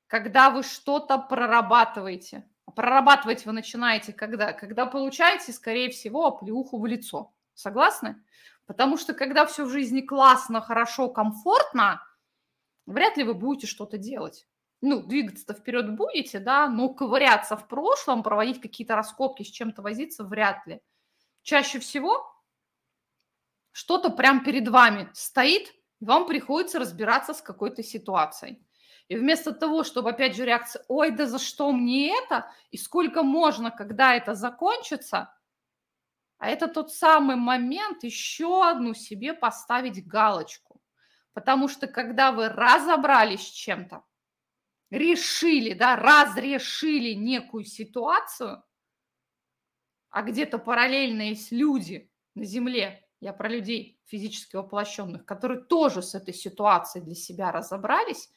когда вы что-то прорабатываете, прорабатывать вы начинаете когда? Когда получаете, скорее всего, оплеуху в лицо. Согласны? Потому что когда все в жизни классно, хорошо, комфортно, вряд ли вы будете что-то делать. Ну, двигаться-то вперед будете, да, но ковыряться в прошлом, проводить какие-то раскопки, с чем-то возиться вряд ли. Чаще всего что-то прям перед вами стоит, и вам приходится разбираться с какой-то ситуацией. И вместо того, чтобы, опять же, реакция, ой, да за что мне это, и сколько можно, когда это закончится, а это тот самый момент еще одну себе поставить галочку. Потому что когда вы разобрались с чем-то, решили, да, разрешили некую ситуацию, а где-то параллельно есть люди на Земле, я про людей физически воплощенных, которые тоже с этой ситуацией для себя разобрались,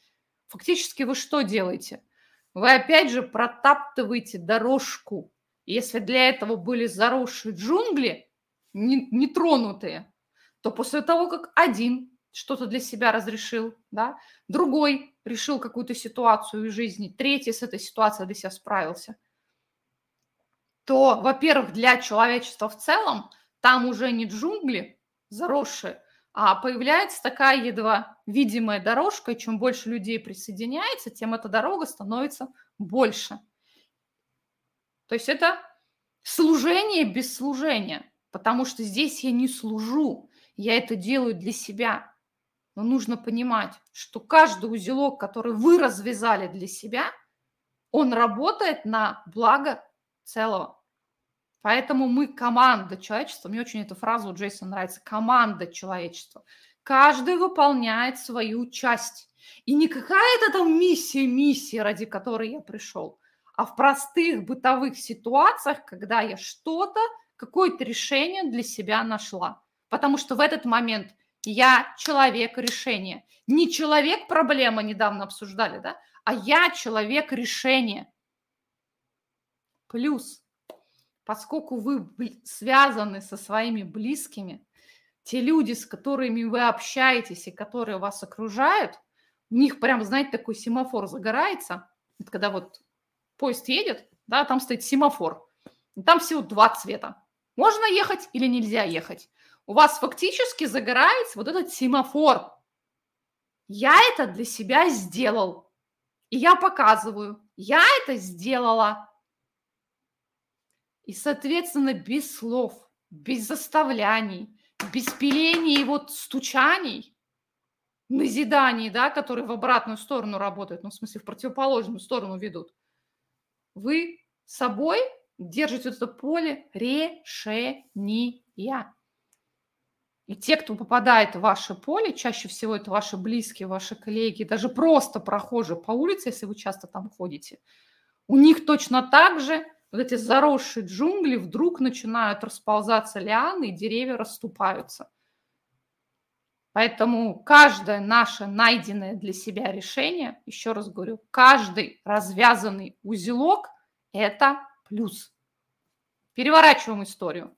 фактически вы что делаете? Вы опять же протаптываете дорожку. Если для этого были заросшие джунгли, нетронутые, не то после того, как один что-то для себя разрешил, да, другой решил какую-то ситуацию в жизни, третий с этой ситуацией для себя справился, то, во-первых, для человечества в целом там уже не джунгли заросшие, а появляется такая едва видимая дорожка, и чем больше людей присоединяется, тем эта дорога становится больше. То есть это служение без служения, потому что здесь я не служу, я это делаю для себя. Но нужно понимать, что каждый узелок, который вы развязали для себя, он работает на благо целого. Поэтому мы команда человечества. Мне очень эта фраза у Джейсона нравится. Команда человечества. Каждый выполняет свою часть. И не какая-то там миссия, миссия, ради которой я пришел, а в простых бытовых ситуациях, когда я что-то, какое-то решение для себя нашла. Потому что в этот момент я человек решения. Не человек проблема недавно обсуждали, да, а я человек решения. Плюс, поскольку вы связаны со своими близкими, те люди, с которыми вы общаетесь и которые вас окружают, у них прям, знаете, такой семафор загорается. Когда вот поезд едет, да, там стоит семафор. Там всего два цвета. Можно ехать или нельзя ехать у вас фактически загорается вот этот семафор. Я это для себя сделал. И я показываю, я это сделала. И, соответственно, без слов, без заставляний, без пилений и вот стучаний, назиданий, да, которые в обратную сторону работают, ну, в смысле, в противоположную сторону ведут, вы собой держите это поле решения. И те, кто попадает в ваше поле, чаще всего это ваши близкие, ваши коллеги, даже просто прохожие по улице, если вы часто там ходите, у них точно так же вот эти заросшие джунгли вдруг начинают расползаться лианы, и деревья расступаются. Поэтому каждое наше найденное для себя решение, еще раз говорю, каждый развязанный узелок – это плюс. Переворачиваем историю.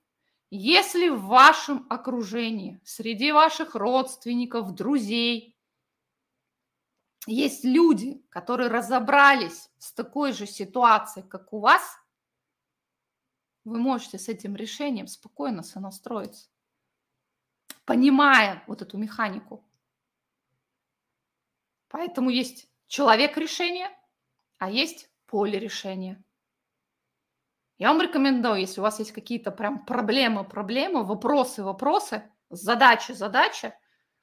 Если в вашем окружении, среди ваших родственников, друзей, есть люди, которые разобрались с такой же ситуацией, как у вас, вы можете с этим решением спокойно сонастроиться, понимая вот эту механику. Поэтому есть человек решения, а есть поле решения. Я вам рекомендую, если у вас есть какие-то прям проблемы, проблемы, вопросы, вопросы, задачи, задачи,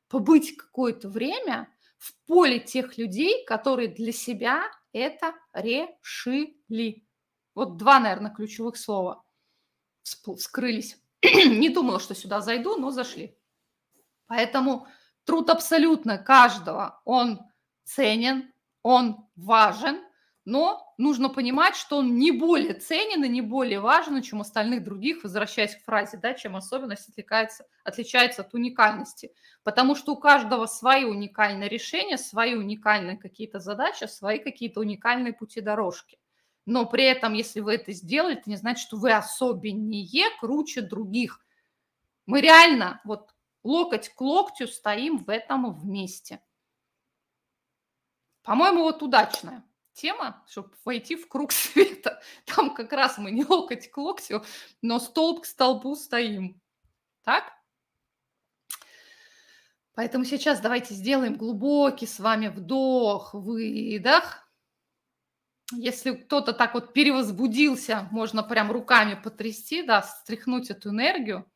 побыть какое-то время в поле тех людей, которые для себя это решили. Вот два, наверное, ключевых слова скрылись. Не думала, что сюда зайду, но зашли. Поэтому труд абсолютно каждого, он ценен, он важен – но нужно понимать, что он не более ценен и не более важен, чем остальных других, возвращаясь к фразе, да, чем особенность отличается, отличается от уникальности. Потому что у каждого свои уникальные решения, свои уникальные какие-то задачи, свои какие-то уникальные пути дорожки. Но при этом, если вы это сделали, это не значит, что вы особеннее, круче других. Мы реально вот локоть к локтю стоим в этом вместе. По-моему, вот удачная тема, чтобы войти в круг света. Там как раз мы не локоть к локтю, но столб к столбу стоим. Так? Поэтому сейчас давайте сделаем глубокий с вами вдох, выдох. Если кто-то так вот перевозбудился, можно прям руками потрясти, да, стряхнуть эту энергию.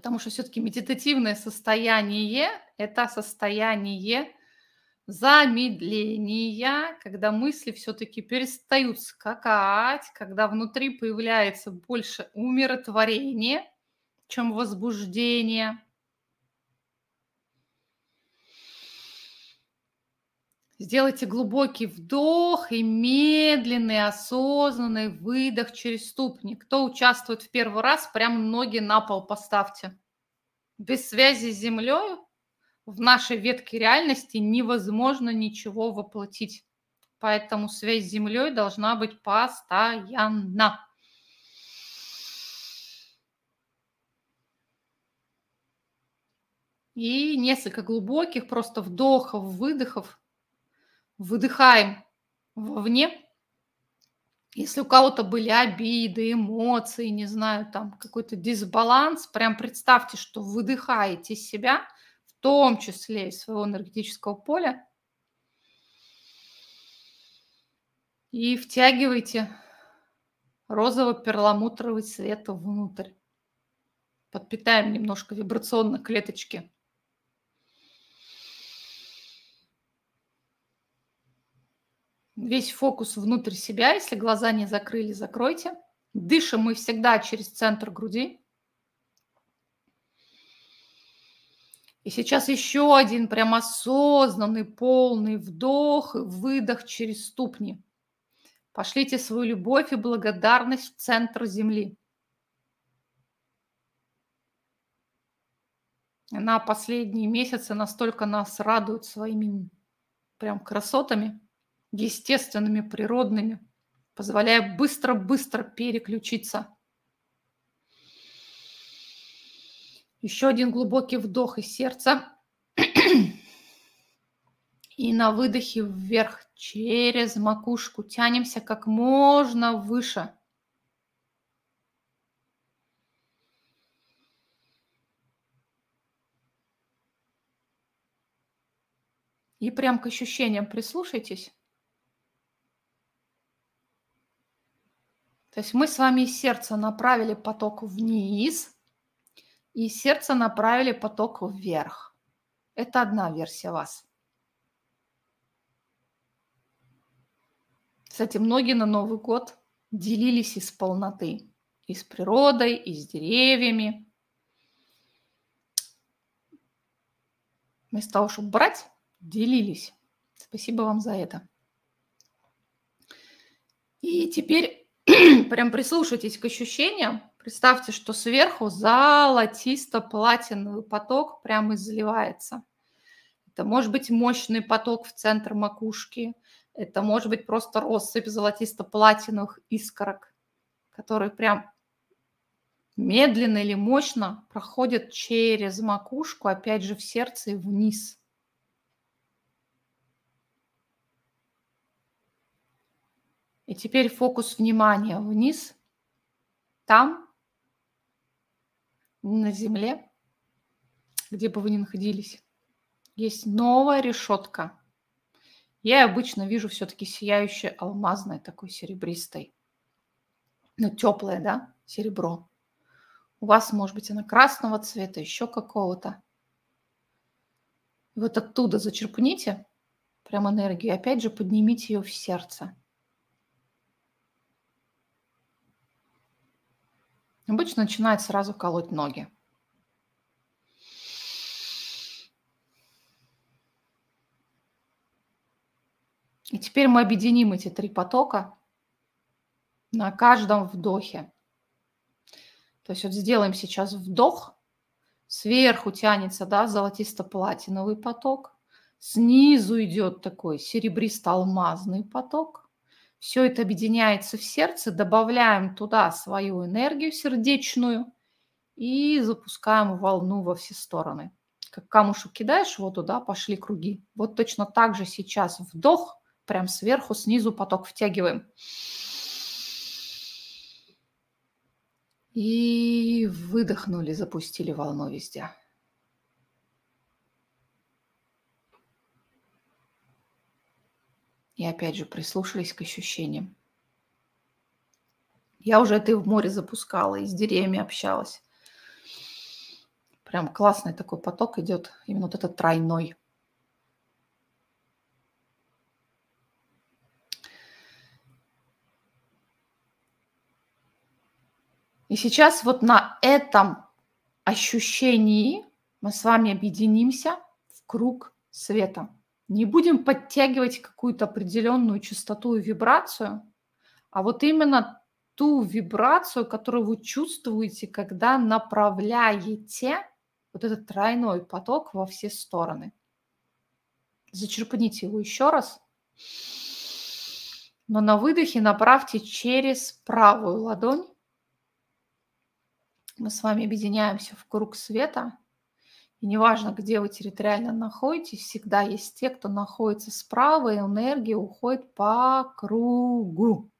Потому что все-таки медитативное состояние – это состояние замедления, когда мысли все-таки перестают скакать, когда внутри появляется больше умиротворения, чем возбуждение. Сделайте глубокий вдох и медленный, осознанный выдох через ступни. Кто участвует в первый раз, прям ноги на пол поставьте. Без связи с землей в нашей ветке реальности невозможно ничего воплотить. Поэтому связь с землей должна быть постоянно. И несколько глубоких просто вдохов, выдохов выдыхаем вовне. Если у кого-то были обиды, эмоции, не знаю, там какой-то дисбаланс, прям представьте, что выдыхаете себя, в том числе из своего энергетического поля, и втягивайте розово-перламутровый свет внутрь. Подпитаем немножко вибрационно клеточки. Весь фокус внутрь себя. Если глаза не закрыли, закройте. Дышим мы всегда через центр груди. И сейчас еще один прям осознанный, полный вдох и выдох через ступни. Пошлите свою любовь и благодарность в центр земли. На последние месяцы настолько нас радует своими прям красотами – естественными, природными, позволяя быстро-быстро переключиться. Еще один глубокий вдох из сердца. И на выдохе вверх через макушку тянемся как можно выше. И прям к ощущениям прислушайтесь. То есть мы с вами из сердца направили поток вниз, и из сердца направили поток вверх. Это одна версия вас. Кстати, многие на Новый год делились из полноты. И с природой, и с деревьями. Вместо того, чтобы брать, делились. Спасибо вам за это. И теперь прям прислушайтесь к ощущениям. Представьте, что сверху золотисто-платиновый поток прямо изливается. Это может быть мощный поток в центр макушки. Это может быть просто россыпь золотисто-платиновых искорок, которые прям медленно или мощно проходят через макушку, опять же, в сердце и вниз – И теперь фокус внимания вниз, там, на земле, где бы вы ни находились, есть новая решетка. Я обычно вижу все-таки сияющее алмазное, такой серебристой. Ну, теплое, да, серебро. У вас, может быть, она красного цвета, еще какого-то. Вот оттуда зачерпните прям энергию. Опять же, поднимите ее в сердце. Обычно начинает сразу колоть ноги. И теперь мы объединим эти три потока на каждом вдохе. То есть вот сделаем сейчас вдох, сверху тянется да, золотисто-платиновый поток, снизу идет такой серебристо-алмазный поток, все это объединяется в сердце, добавляем туда свою энергию сердечную и запускаем волну во все стороны. Как камушек кидаешь в воду, да, пошли круги. Вот точно так же сейчас вдох, прям сверху, снизу поток втягиваем. И выдохнули, запустили волну везде. И опять же прислушались к ощущениям. Я уже это и в море запускала, и с деревьями общалась. Прям классный такой поток идет, именно вот этот тройной. И сейчас вот на этом ощущении мы с вами объединимся в круг света. Не будем подтягивать какую-то определенную частоту и вибрацию, а вот именно ту вибрацию, которую вы чувствуете, когда направляете вот этот тройной поток во все стороны. Зачерпните его еще раз. Но на выдохе направьте через правую ладонь мы с вами объединяемся в круг света. И неважно, где вы территориально находитесь, всегда есть те, кто находится справа, и энергия уходит по кругу.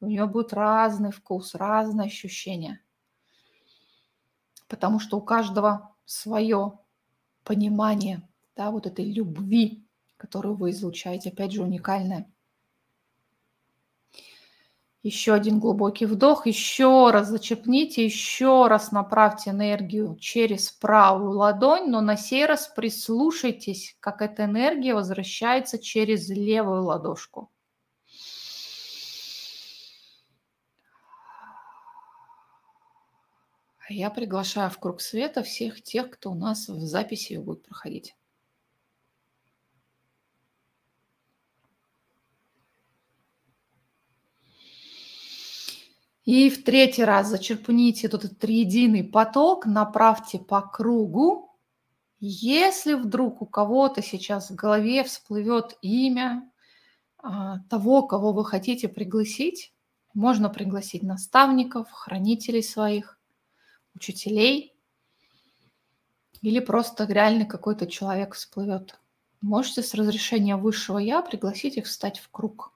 У нее будет разный вкус, разные ощущения. Потому что у каждого свое понимание да, вот этой любви, которую вы излучаете, опять же, уникальное. Еще один глубокий вдох, еще раз зачепните, еще раз направьте энергию через правую ладонь, но на сей раз прислушайтесь, как эта энергия возвращается через левую ладошку. А я приглашаю в круг света всех тех, кто у нас в записи будет проходить. И в третий раз зачерпните этот триединый поток, направьте по кругу. Если вдруг у кого-то сейчас в голове всплывет имя а, того, кого вы хотите пригласить, можно пригласить наставников, хранителей своих, учителей, или просто реально какой-то человек всплывет. Можете с разрешения высшего я пригласить их встать в круг –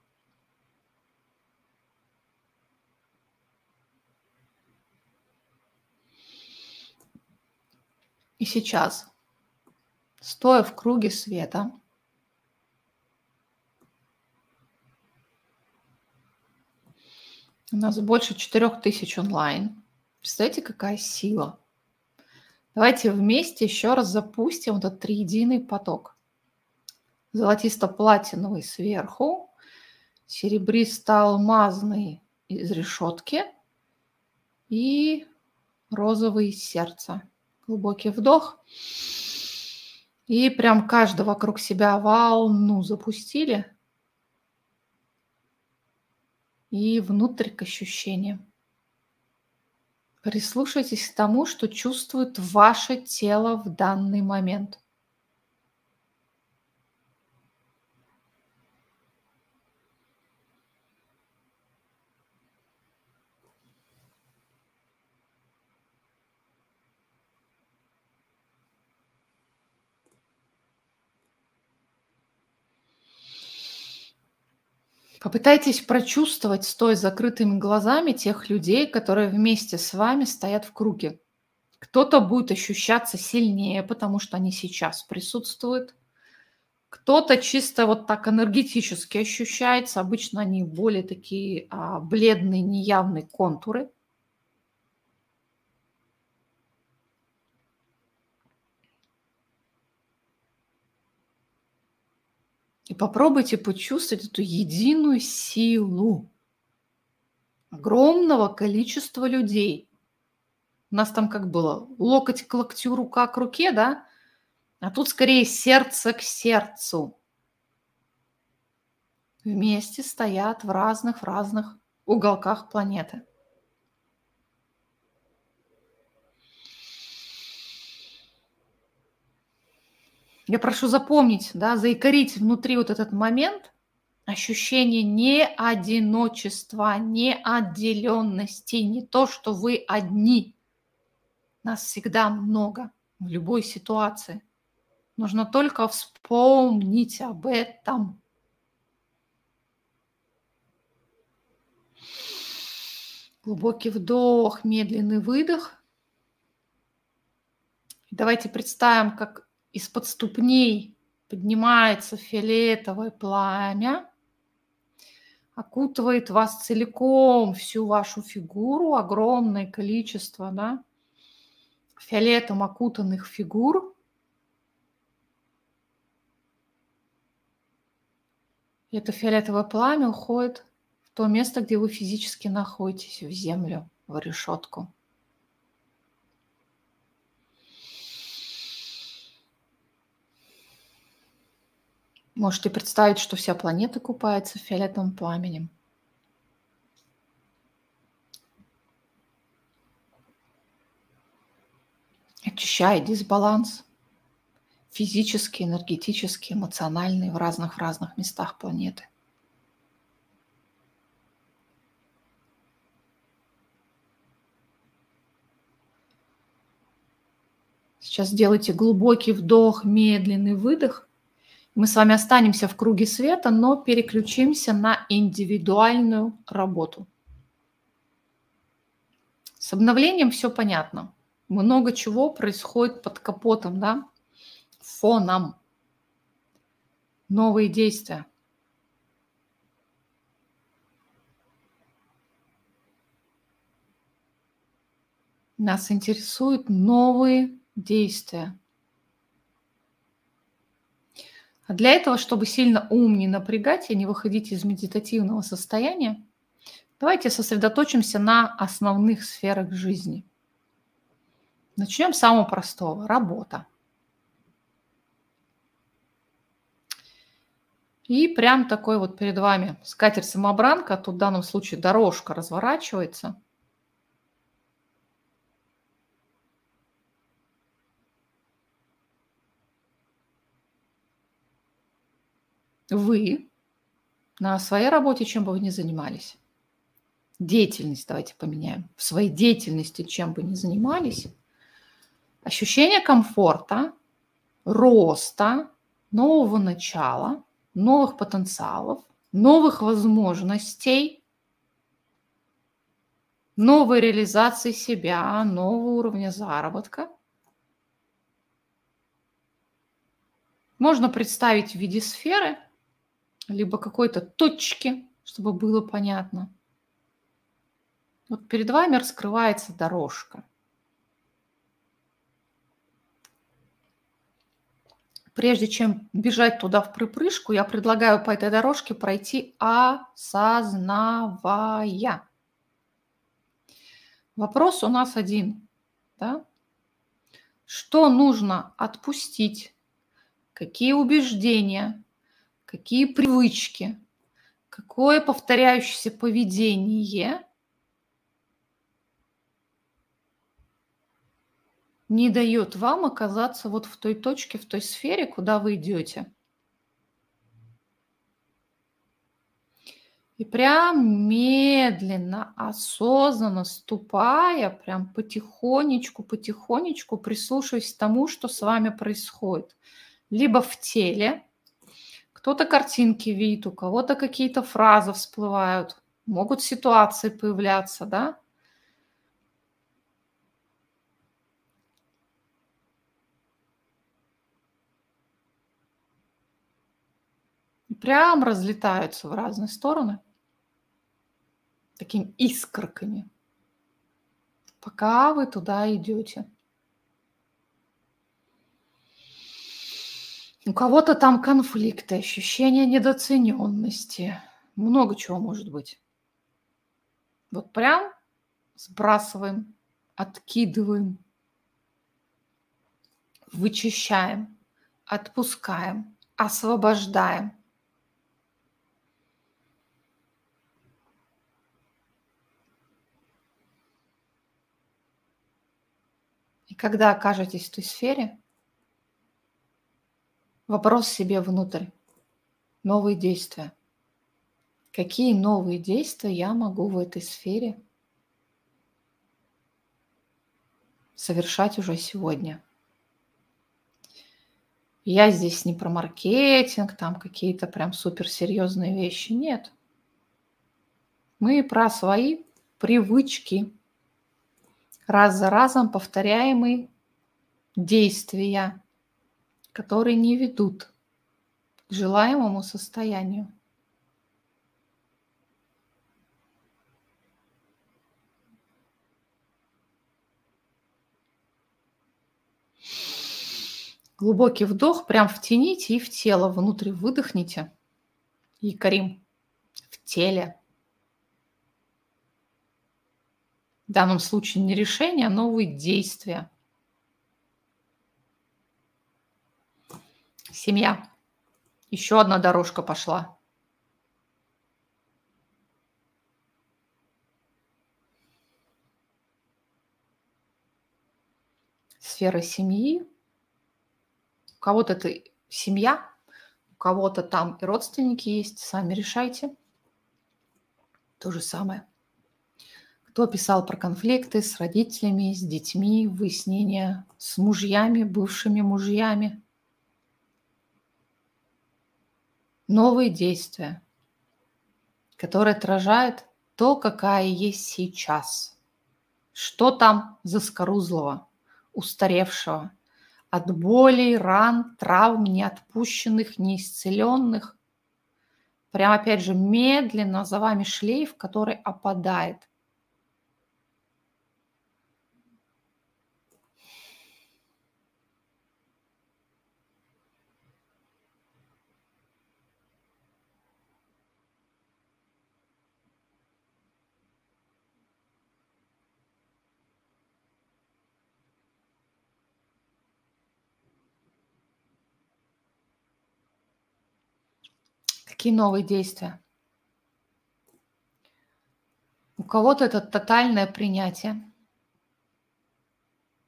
И сейчас, стоя в круге света, у нас больше 4000 онлайн. Представляете, какая сила? Давайте вместе еще раз запустим этот триединый поток. Золотисто-платиновый сверху, серебристо-алмазный из решетки и розовый из сердца. Глубокий вдох. И прям каждый вокруг себя волну запустили. И внутрь к ощущениям. Прислушайтесь к тому, что чувствует ваше тело в данный момент. Попытайтесь прочувствовать, стоя закрытыми глазами, тех людей, которые вместе с вами стоят в круге. Кто-то будет ощущаться сильнее, потому что они сейчас присутствуют. Кто-то чисто вот так энергетически ощущается. Обычно они более такие а, бледные, неявные контуры – попробуйте почувствовать эту единую силу огромного количества людей. У нас там как было? Локоть к локтю, рука к руке, да? А тут скорее сердце к сердцу. Вместе стоят в разных, в разных уголках планеты. Я прошу запомнить, да, заикарить внутри вот этот момент ощущение не одиночества, не отделенности, не то, что вы одни. Нас всегда много в любой ситуации. Нужно только вспомнить об этом. Глубокий вдох, медленный выдох. Давайте представим, как из-под ступней поднимается фиолетовое пламя, окутывает вас целиком, всю вашу фигуру, огромное количество, да, фиолетом окутанных фигур. Это фиолетовое пламя уходит в то место, где вы физически находитесь, в землю, в решетку. Можете представить, что вся планета купается в фиолетовом пламени. Очищая дисбаланс физический, энергетический, эмоциональный в разных в разных местах планеты. Сейчас сделайте глубокий вдох, медленный выдох. Мы с вами останемся в круге света, но переключимся на индивидуальную работу. С обновлением все понятно. Много чего происходит под капотом, да, фоном. Новые действия. Нас интересуют новые действия. А для этого, чтобы сильно ум не напрягать и не выходить из медитативного состояния, давайте сосредоточимся на основных сферах жизни. Начнем с самого простого – работа. И прям такой вот перед вами скатерть-самобранка, тут в данном случае дорожка разворачивается – вы на своей работе, чем бы вы ни занимались, деятельность давайте поменяем, в своей деятельности, чем бы ни занимались, ощущение комфорта, роста, нового начала, новых потенциалов, новых возможностей, новой реализации себя, нового уровня заработка. Можно представить в виде сферы – либо какой-то точки, чтобы было понятно. Вот перед вами раскрывается дорожка. Прежде чем бежать туда в припрыжку, я предлагаю по этой дорожке пройти осознавая. Вопрос у нас один. Да? Что нужно отпустить? Какие убеждения, какие привычки, какое повторяющееся поведение не дает вам оказаться вот в той точке, в той сфере, куда вы идете. И прям медленно, осознанно ступая, прям потихонечку, потихонечку прислушиваясь к тому, что с вами происходит. Либо в теле, кто-то картинки видит, у кого-то какие-то фразы всплывают, могут ситуации появляться, да? Прям разлетаются в разные стороны такими искорками, пока вы туда идете. У кого-то там конфликты, ощущение недооцененности. Много чего может быть. Вот прям сбрасываем, откидываем, вычищаем, отпускаем, освобождаем. И когда окажетесь в той сфере, Вопрос себе внутрь. Новые действия. Какие новые действия я могу в этой сфере совершать уже сегодня? Я здесь не про маркетинг, там какие-то прям суперсерьезные вещи. Нет. Мы про свои привычки, раз за разом повторяемые действия, которые не ведут к желаемому состоянию. Глубокий вдох, прям втяните и в тело внутрь выдохните. И Карим в теле. В данном случае не решение, а новые действия. Семья. Еще одна дорожка пошла. Сфера семьи. У кого-то это семья, у кого-то там и родственники есть, сами решайте. То же самое. Кто писал про конфликты с родителями, с детьми, выяснения с мужьями, бывшими мужьями – новые действия, которые отражают то, какая есть сейчас. Что там заскорузлого, устаревшего, от болей, ран, травм, неотпущенных, неисцеленных. Прям опять же медленно за вами шлейф, который опадает. Какие новые действия? У кого-то это тотальное принятие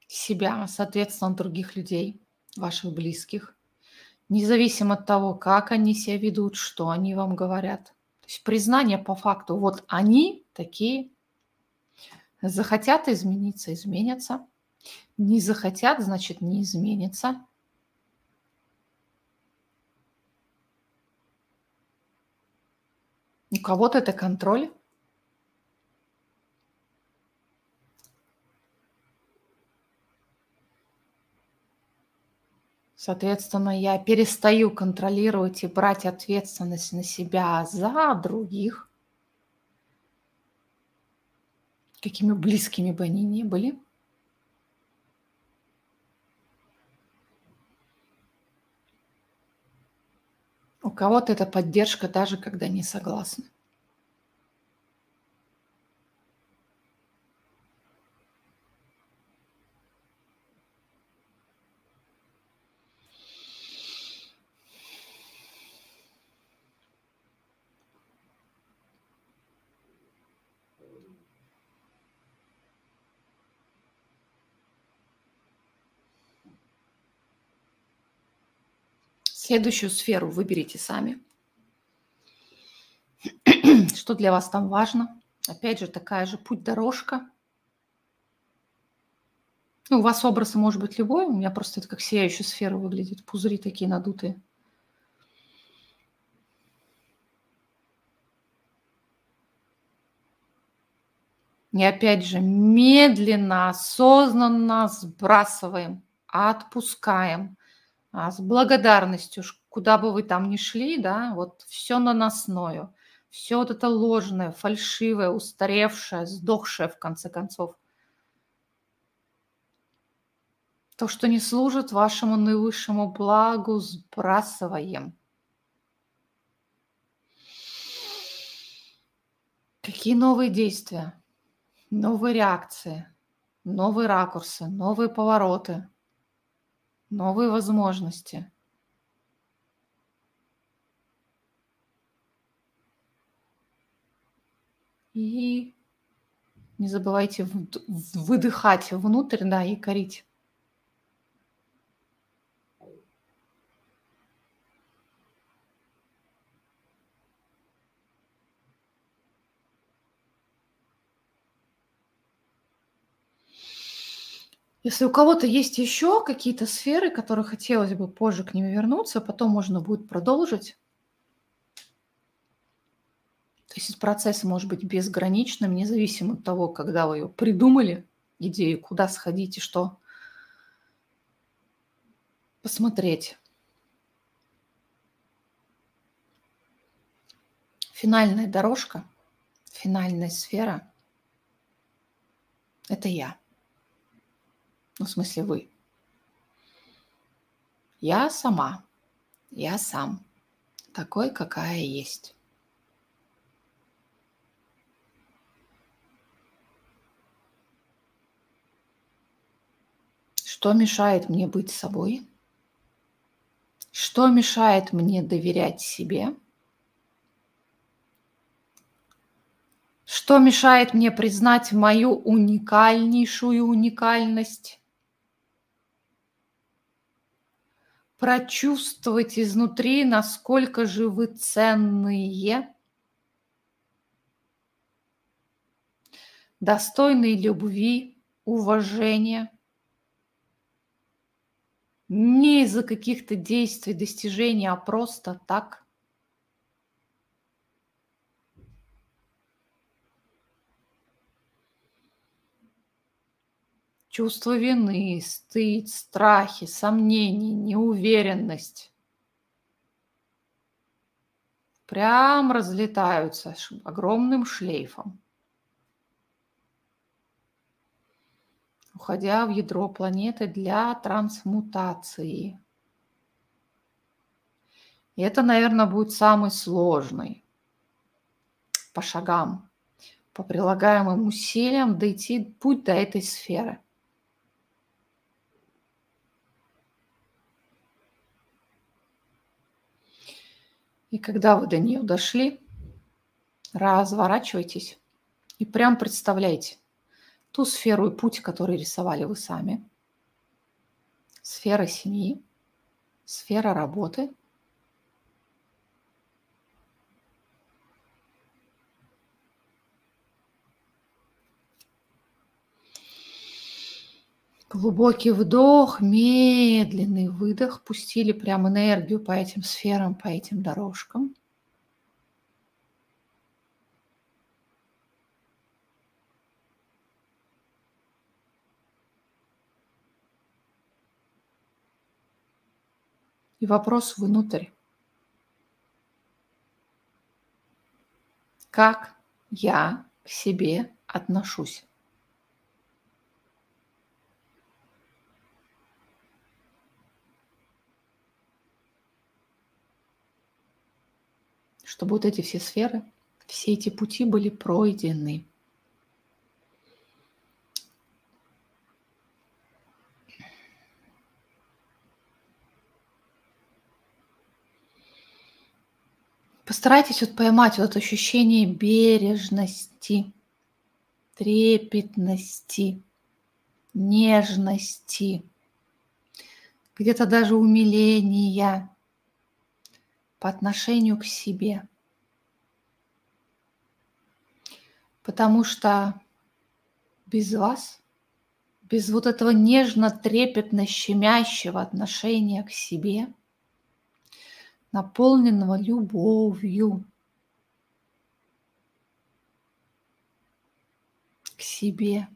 себя, соответственно, других людей, ваших близких, независимо от того, как они себя ведут, что они вам говорят. То есть признание по факту, вот они такие, захотят измениться, изменятся, не захотят, значит, не изменится. Кого-то это контроль. Соответственно, я перестаю контролировать и брать ответственность на себя за других, какими близкими бы они ни были. Кого-то это поддержка, даже когда не согласны. Следующую сферу выберите сами. Что для вас там важно? Опять же, такая же путь-дорожка. Ну, у вас образ может быть любой. У меня просто это как сияющая сфера выглядит. Пузыри такие надутые. И опять же, медленно, осознанно сбрасываем, отпускаем – с благодарностью, куда бы вы там ни шли, да, вот все наносное, все вот это ложное, фальшивое, устаревшее, сдохшее в конце концов. То, что не служит вашему наивысшему благу, сбрасываем. Какие новые действия, новые реакции, новые ракурсы, новые повороты – новые возможности. И не забывайте выдыхать внутрь, да, и корить. Если у кого-то есть еще какие-то сферы, которые хотелось бы позже к ним вернуться, потом можно будет продолжить. То есть процесс может быть безграничным, независимо от того, когда вы ее придумали, идею, куда сходить и что посмотреть. Финальная дорожка, финальная сфера – это я. Ну, в смысле, вы. Я сама, я сам, такой, какая есть. Что мешает мне быть собой? Что мешает мне доверять себе? Что мешает мне признать мою уникальнейшую уникальность? Прочувствовать изнутри, насколько же вы ценные, достойные любви, уважения, не из-за каких-то действий, достижений, а просто так – чувство вины, стыд, страхи, сомнения, неуверенность прям разлетаются огромным шлейфом, уходя в ядро планеты для трансмутации. И это, наверное, будет самый сложный по шагам, по прилагаемым усилиям дойти путь до этой сферы. И когда вы до нее дошли, разворачивайтесь и прям представляйте ту сферу и путь, который рисовали вы сами. Сфера семьи, сфера работы. Глубокий вдох, медленный выдох. Пустили прям энергию по этим сферам, по этим дорожкам. И вопрос внутрь. Как я к себе отношусь? Чтобы вот эти все сферы, все эти пути были пройдены. Постарайтесь вот поймать вот это ощущение бережности, трепетности, нежности, где-то даже умиления – по отношению к себе. Потому что без вас, без вот этого нежно-трепетно щемящего отношения к себе, наполненного любовью к себе,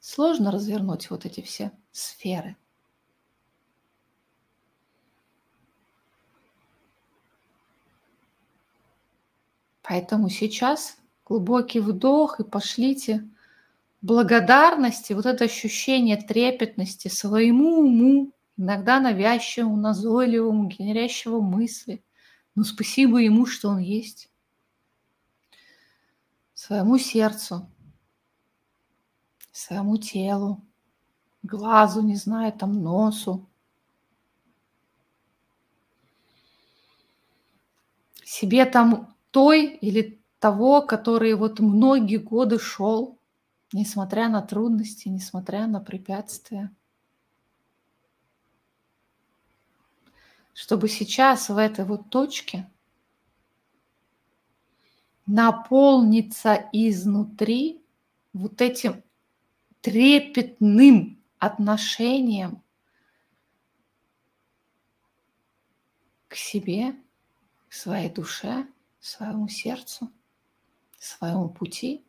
сложно развернуть вот эти все сферы. Поэтому сейчас глубокий вдох и пошлите благодарности, вот это ощущение трепетности своему уму, иногда навязчивому, назойливому, генерящего мысли. Но спасибо ему, что он есть. Своему сердцу, своему телу, глазу, не знаю, там носу. Себе там той или того, который вот многие годы шел, несмотря на трудности, несмотря на препятствия. Чтобы сейчас в этой вот точке наполниться изнутри вот этим трепетным отношением к себе, к своей душе – своему сердцу, своему пути.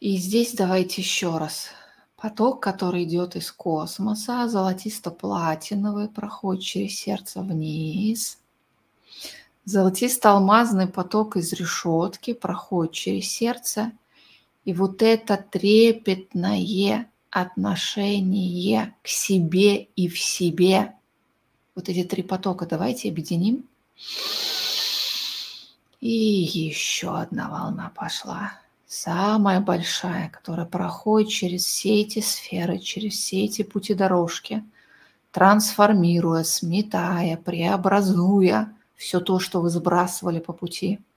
И здесь давайте еще раз. Поток, который идет из космоса, золотисто-платиновый, проходит через сердце вниз. Золотисто-алмазный поток из решетки проходит через сердце. И вот это трепетное отношение к себе и в себе. Вот эти три потока давайте объединим. И еще одна волна пошла. Самая большая, которая проходит через все эти сферы, через все эти пути дорожки, трансформируя, сметая, преобразуя все то, что вы сбрасывали по пути –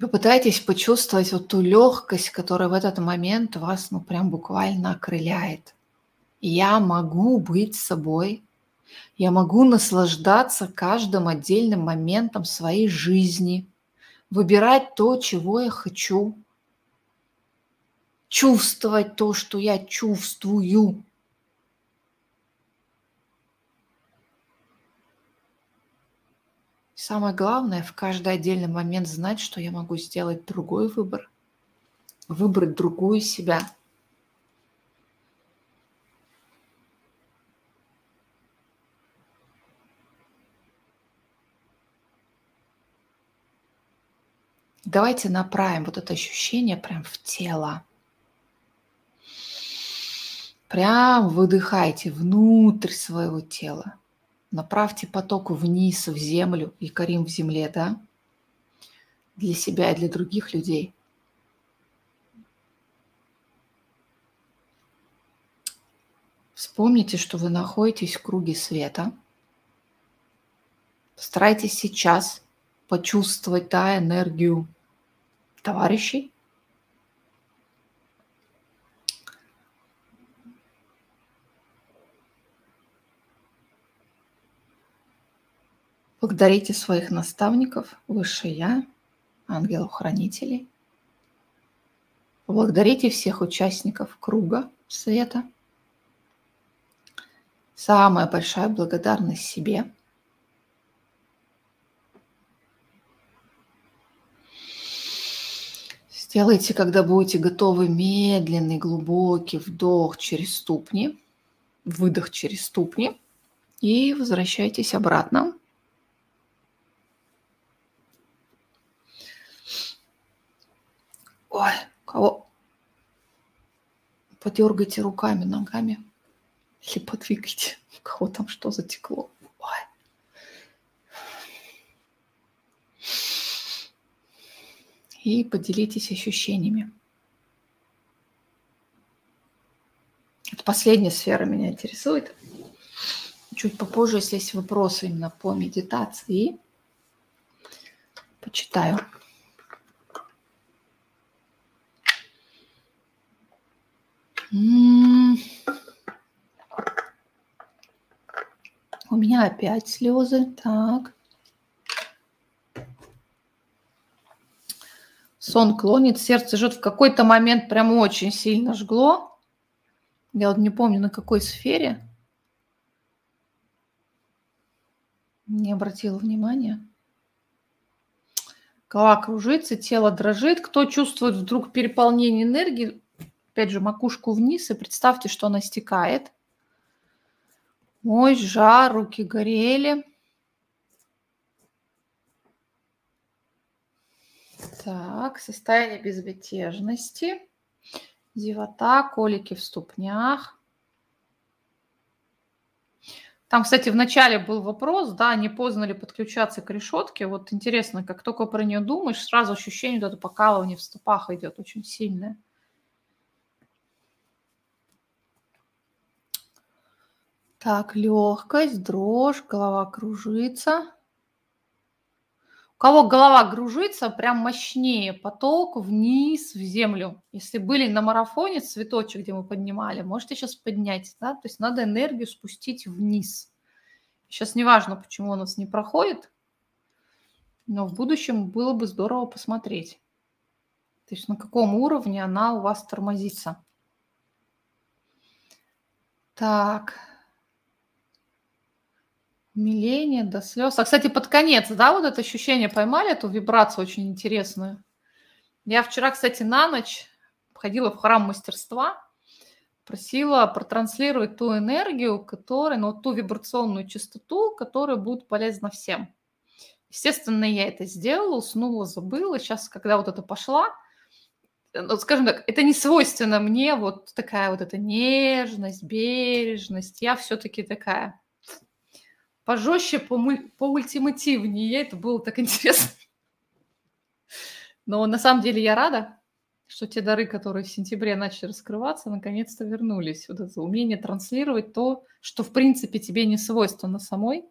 Попытайтесь почувствовать вот ту легкость, которая в этот момент вас, ну, прям буквально окрыляет. Я могу быть собой, я могу наслаждаться каждым отдельным моментом своей жизни, выбирать то, чего я хочу, чувствовать то, что я чувствую. Самое главное в каждый отдельный момент знать, что я могу сделать другой выбор, выбрать другую себя. Давайте направим вот это ощущение прям в тело. Прям выдыхайте внутрь своего тела. Направьте поток вниз, в землю, и корим в земле, да? Для себя и для других людей. Вспомните, что вы находитесь в круге света. Старайтесь сейчас почувствовать да, энергию товарищей, Благодарите своих наставников, Высшее Я, ангелов-хранителей. Поблагодарите всех участников круга света. Самая большая благодарность себе. Сделайте, когда будете готовы, медленный, глубокий вдох через ступни, выдох через ступни и возвращайтесь обратно Ой, кого? Подергайте руками, ногами. Или подвигайте. Кого там что затекло. Ой. И поделитесь ощущениями. Это последняя сфера меня интересует. Чуть попозже, если есть вопросы именно по медитации, почитаю. У меня опять слезы. Так. Сон клонит, сердце жжет. В какой-то момент прям очень сильно жгло. Я вот не помню, на какой сфере. Не обратила внимания. Голова кружится, тело дрожит. Кто чувствует вдруг переполнение энергии, опять же, макушку вниз и представьте, что она стекает. Ой, жар, руки горели. Так, состояние безмятежности, зевота, колики в ступнях. Там, кстати, в начале был вопрос, да, не поздно ли подключаться к решетке. Вот интересно, как только про нее думаешь, сразу ощущение вот это покалывание в стопах идет очень сильное. Так, легкость, дрожь, голова кружится. У кого голова кружится, прям мощнее поток вниз в землю. Если были на марафоне цветочек, где мы поднимали, можете сейчас поднять. Да? То есть надо энергию спустить вниз. Сейчас не важно, почему у нас не проходит, но в будущем было бы здорово посмотреть. То есть на каком уровне она у вас тормозится. Так, Умиление до слез. А, кстати, под конец, да, вот это ощущение поймали, эту вибрацию очень интересную. Я вчера, кстати, на ночь ходила в храм мастерства, просила протранслировать ту энергию, которая, ну, ту вибрационную частоту, которая будет полезна всем. Естественно, я это сделала, уснула, забыла. Сейчас, когда вот это пошла, ну, скажем так, это не свойственно мне, вот такая вот эта нежность, бережность. Я все-таки такая пожестче, поультимативнее. Это было так интересно. Но на самом деле я рада, что те дары, которые в сентябре начали раскрываться, наконец-то вернулись. Вот это умение транслировать то, что в принципе тебе не свойственно самой.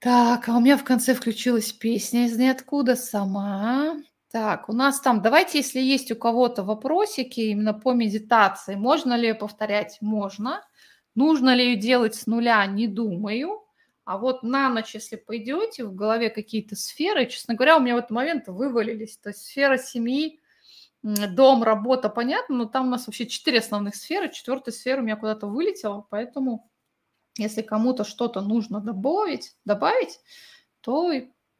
Так, а у меня в конце включилась песня из ниоткуда сама. Так, у нас там, давайте, если есть у кого-то вопросики именно по медитации, можно ли повторять? Можно. Нужно ли ее делать с нуля? Не думаю. А вот на ночь, если пойдете, в голове какие-то сферы, честно говоря, у меня в этот момент вывалились. То есть сфера семьи, дом, работа, понятно, но там у нас вообще четыре основных сферы. Четвертая сфера у меня куда-то вылетела, поэтому если кому-то что-то нужно добавить, добавить, то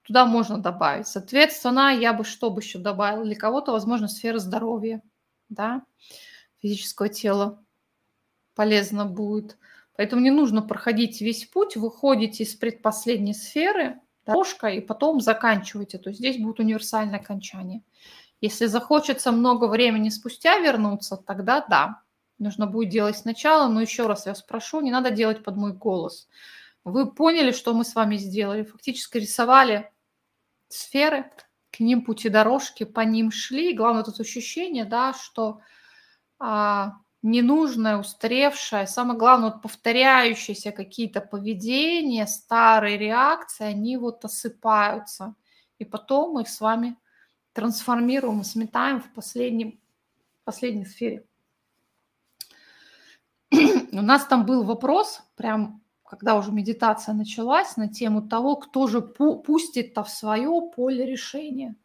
туда можно добавить. Соответственно, я бы что бы еще добавила? Для кого-то, возможно, сфера здоровья, да, физического тела полезно будет. Поэтому не нужно проходить весь путь, выходите из предпоследней сферы, дорожка, и потом заканчиваете. То есть здесь будет универсальное окончание. Если захочется много времени спустя вернуться, тогда да, нужно будет делать сначала, но еще раз я спрошу, не надо делать под мой голос. Вы поняли, что мы с вами сделали? Фактически рисовали сферы, к ним пути дорожки, по ним шли. И главное тут ощущение, да, что а, ненужное, устаревшее, самое главное, вот повторяющиеся какие-то поведения, старые реакции, они вот осыпаются. И потом мы их с вами трансформируем и сметаем в последнем, последней сфере. У нас там был вопрос, прям когда уже медитация началась, на тему того, кто же пустит-то в свое поле решения.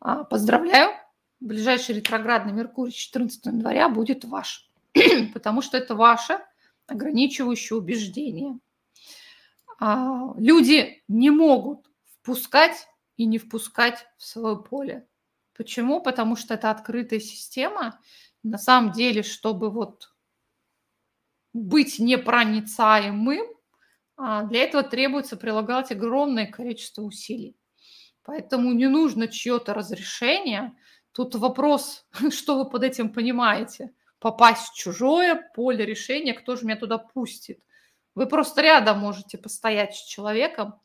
А, поздравляю, ближайший ретроградный Меркурий 14 января будет ваш. потому что это ваше ограничивающее убеждение. А, люди не могут впускать и не впускать в свое поле. Почему? Потому что это открытая система. На самом деле, чтобы вот быть непроницаемым, а, для этого требуется прилагать огромное количество усилий. Поэтому не нужно чье-то разрешение. Тут вопрос, что вы под этим понимаете – попасть в чужое поле решения, кто же меня туда пустит. Вы просто рядом можете постоять с человеком.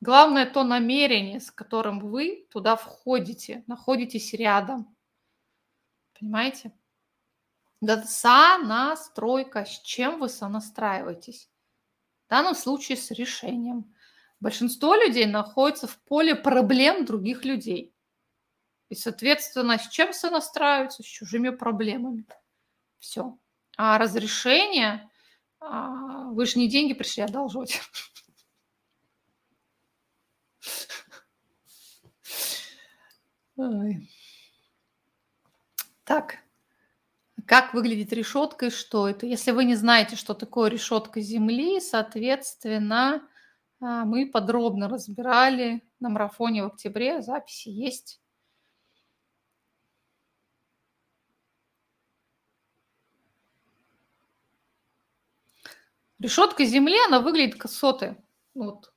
Главное то намерение, с которым вы туда входите, находитесь рядом. Понимаете? Да, сонастройка. С чем вы сонастраиваетесь? В данном случае с решением. Большинство людей находится в поле проблем других людей. И, соответственно, с чем сонастраиваются? С чужими проблемами. Все. А разрешение, а, вы же не деньги пришли одолжить. Так, как выглядит решетка и что это? Если вы не знаете, что такое решетка Земли, соответственно, а, мы подробно разбирали на марафоне в октябре, записи есть. Решетка Земли, она выглядит как соты. Вот.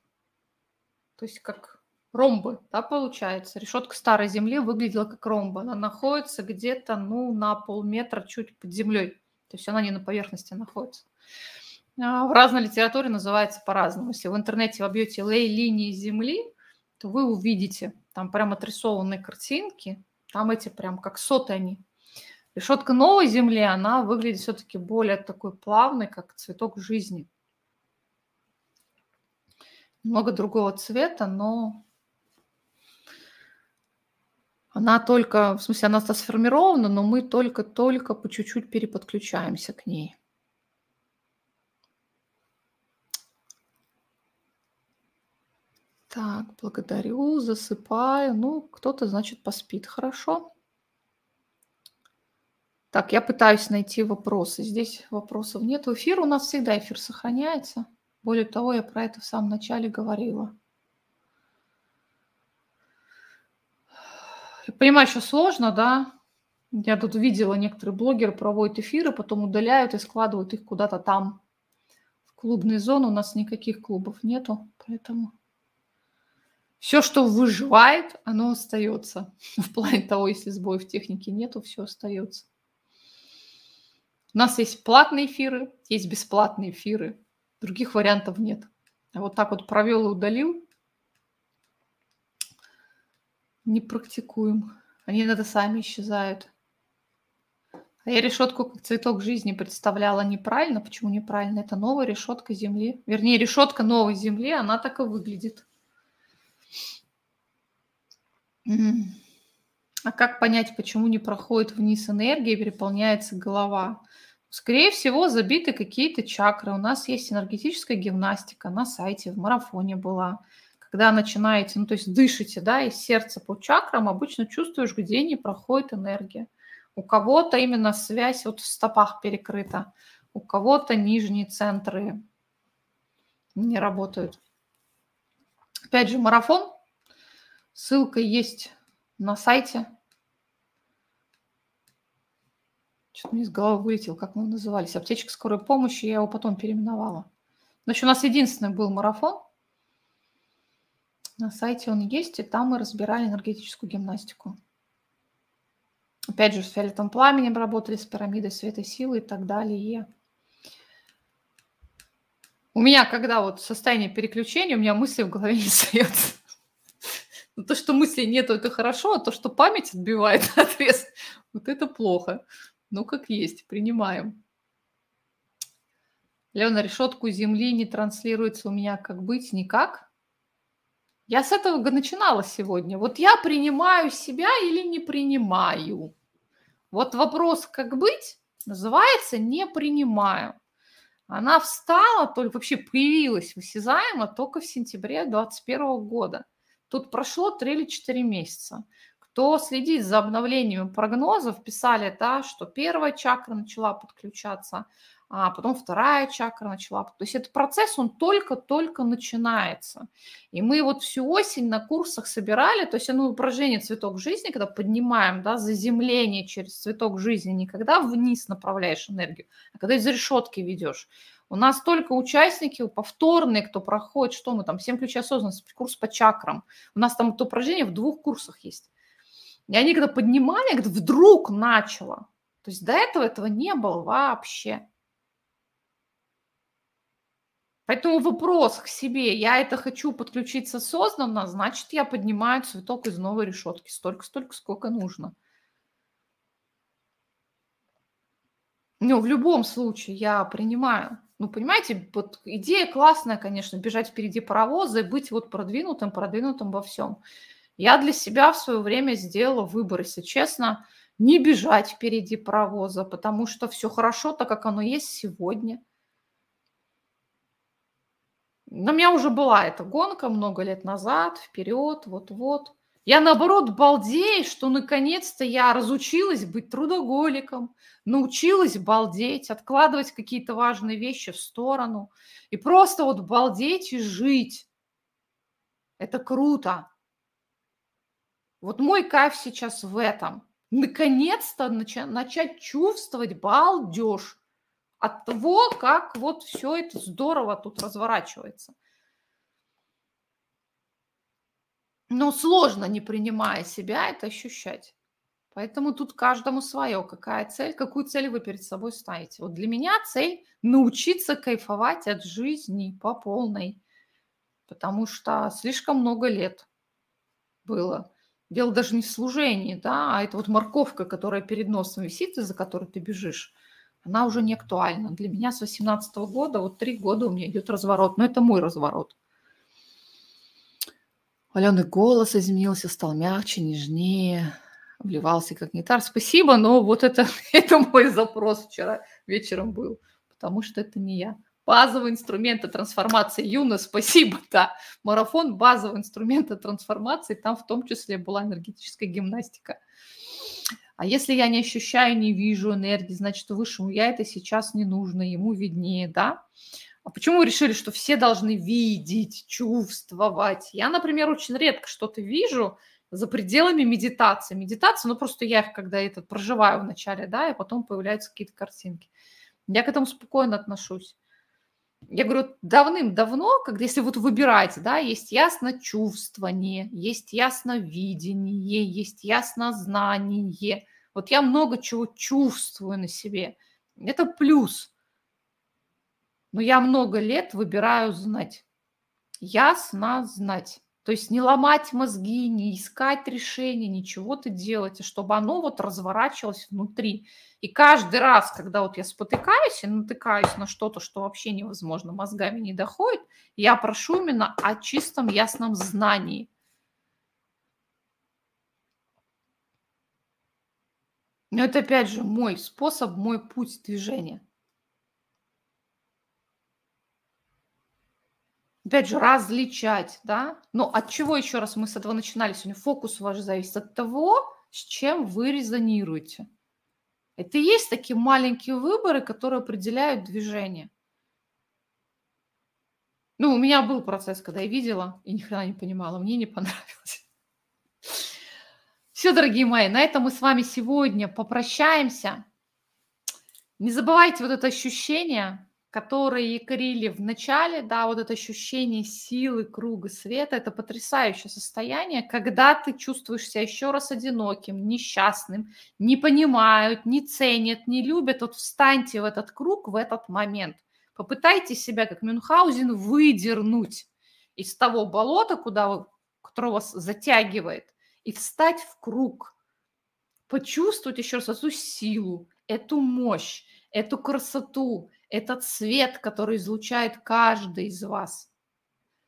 То есть как ромбы, да, получается. Решетка старой Земли выглядела как ромба. Она находится где-то, ну, на полметра чуть под землей. То есть она не на поверхности находится. А в разной литературе называется по-разному. Если в интернете вобьете лей линии Земли, то вы увидите там прям отрисованные картинки. Там эти прям как соты они Решетка новой земли, она выглядит все-таки более такой плавной, как цветок жизни. Много другого цвета, но она только, в смысле, она сформирована, но мы только-только по чуть-чуть переподключаемся к ней. Так, благодарю, засыпаю. Ну, кто-то, значит, поспит. Хорошо. Так, я пытаюсь найти вопросы. Здесь вопросов нет. Эфир у нас всегда эфир сохраняется. Более того, я про это в самом начале говорила. Я понимаю, что сложно, да? Я тут видела, некоторые блогеры проводят эфиры, потом удаляют и складывают их куда-то там, в клубной зоны. У нас никаких клубов нету, поэтому все, что выживает, оно остается. В плане того, если сбоев в технике нету, все остается. У нас есть платные эфиры, есть бесплатные эфиры. Других вариантов нет. Вот так вот провел и удалил. Не практикуем. Они иногда сами исчезают. А я решетку как цветок жизни представляла неправильно. Почему неправильно? Это новая решетка Земли. Вернее, решетка новой Земли, она так и выглядит. А как понять, почему не проходит вниз энергия и переполняется голова? Скорее всего, забиты какие-то чакры. У нас есть энергетическая гимнастика на сайте, в марафоне была. Когда начинаете, ну то есть дышите, да, из сердца по чакрам, обычно чувствуешь, где не проходит энергия. У кого-то именно связь вот в стопах перекрыта, у кого-то нижние центры не работают. Опять же, марафон. Ссылка есть на сайте. Что-то мне из головы вылетел, как мы назывались. Аптечка скорой помощи, я его потом переименовала. Значит, у нас единственный был марафон. На сайте он есть, и там мы разбирали энергетическую гимнастику. Опять же, с фиолетовым пламенем работали, с пирамидой света силы и так далее. У меня, когда вот состояние переключения, у меня мысли в голове не остается. Но то, что мыслей нету, это хорошо, а то, что память отбивает отвес, вот это плохо. Ну, как есть, принимаем. Лена, решетку земли не транслируется у меня как быть никак. Я с этого начинала сегодня. Вот я принимаю себя или не принимаю. Вот вопрос «как быть?» называется «не принимаю». Она встала, только вообще появилась высязаемо только в сентябре 2021 года. Тут прошло 3 или 4 месяца. Кто следит за обновлениями прогнозов, писали, да, что первая чакра начала подключаться, а потом вторая чакра начала. То есть этот процесс, он только-только начинается. И мы вот всю осень на курсах собирали, то есть оно упражнение «Цветок жизни», когда поднимаем, да, заземление через цветок жизни, не когда вниз направляешь энергию, а когда из решетки ведешь. У нас только участники повторные, кто проходит, что мы там, 7 ключей осознанности, курс по чакрам. У нас там это упражнение в двух курсах есть. И они когда поднимали, когда вдруг начало. То есть до этого этого не было вообще. Поэтому вопрос к себе, я это хочу подключиться осознанно, значит, я поднимаю цветок из новой решетки столько-столько, сколько нужно. Ну, в любом случае я принимаю. Ну, понимаете, вот идея классная, конечно, бежать впереди паровоза и быть вот продвинутым, продвинутым во всем. Я для себя в свое время сделала выбор, если честно, не бежать впереди паровоза, потому что все хорошо, так как оно есть сегодня – у меня уже была эта гонка много лет назад, вперед, вот-вот. Я, наоборот, балдею, что наконец-то я разучилась быть трудоголиком, научилась балдеть, откладывать какие-то важные вещи в сторону и просто вот балдеть и жить. Это круто. Вот мой кайф сейчас в этом. Наконец-то начать чувствовать балдеж от того, как вот все это здорово тут разворачивается. Но сложно, не принимая себя, это ощущать. Поэтому тут каждому свое. Какая цель, какую цель вы перед собой ставите. Вот для меня цель научиться кайфовать от жизни по полной. Потому что слишком много лет было. Дело даже не в служении, да, а это вот морковка, которая перед носом висит, из-за которой ты бежишь она уже не актуальна. Для меня с 18 года, вот три года у меня идет разворот, но это мой разворот. Алены голос изменился, стал мягче, нежнее, вливался как нектар. Спасибо, но вот это, это мой запрос вчера вечером был, потому что это не я. Базовые инструменты трансформации Юна, спасибо, да. Марафон базовые инструменты трансформации, там в том числе была энергетическая гимнастика. А если я не ощущаю, не вижу энергии, значит, высшему я это сейчас не нужно, ему виднее, да? А почему вы решили, что все должны видеть, чувствовать? Я, например, очень редко что-то вижу за пределами медитации. Медитация, ну просто я их когда это проживаю вначале, да, и потом появляются какие-то картинки. Я к этому спокойно отношусь. Я говорю, давным-давно, когда если вот выбирать, да, есть ясно чувствование, есть ясно видение, есть ясно знание. Вот я много чего чувствую на себе. Это плюс. Но я много лет выбираю знать. Ясно знать. То есть не ломать мозги, не искать решения, ничего-то делать, а чтобы оно вот разворачивалось внутри. И каждый раз, когда вот я спотыкаюсь и натыкаюсь на что-то, что вообще невозможно, мозгами не доходит, я прошу именно о чистом, ясном знании. Но это опять же мой способ, мой путь движения. Опять же, различать, да? Но от чего еще раз мы с этого начинали сегодня? Фокус ваш зависит от того, с чем вы резонируете. Это и есть такие маленькие выборы, которые определяют движение. Ну, у меня был процесс, когда я видела и ни хрена не понимала, мне не понравилось. Все, дорогие мои, на этом мы с вами сегодня попрощаемся. Не забывайте вот это ощущение, которые якорили в начале, да, вот это ощущение силы круга света, это потрясающее состояние, когда ты чувствуешь себя еще раз одиноким, несчастным, не понимают, не ценят, не любят, вот встаньте в этот круг в этот момент. Попытайтесь себя, как Мюнхгаузен, выдернуть из того болота, куда вы, которое вас затягивает, и встать в круг. Почувствовать еще раз эту силу, эту мощь, эту красоту, этот свет, который излучает каждый из вас,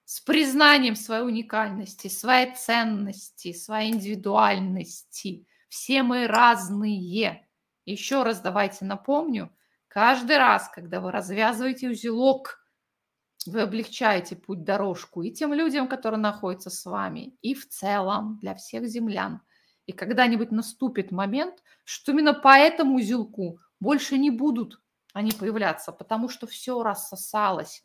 с признанием своей уникальности, своей ценности, своей индивидуальности. Все мы разные. Еще раз давайте напомню, каждый раз, когда вы развязываете узелок, вы облегчаете путь дорожку и тем людям, которые находятся с вами, и в целом для всех землян. И когда-нибудь наступит момент, что именно по этому узелку больше не будут они появляться, потому что все рассосалось.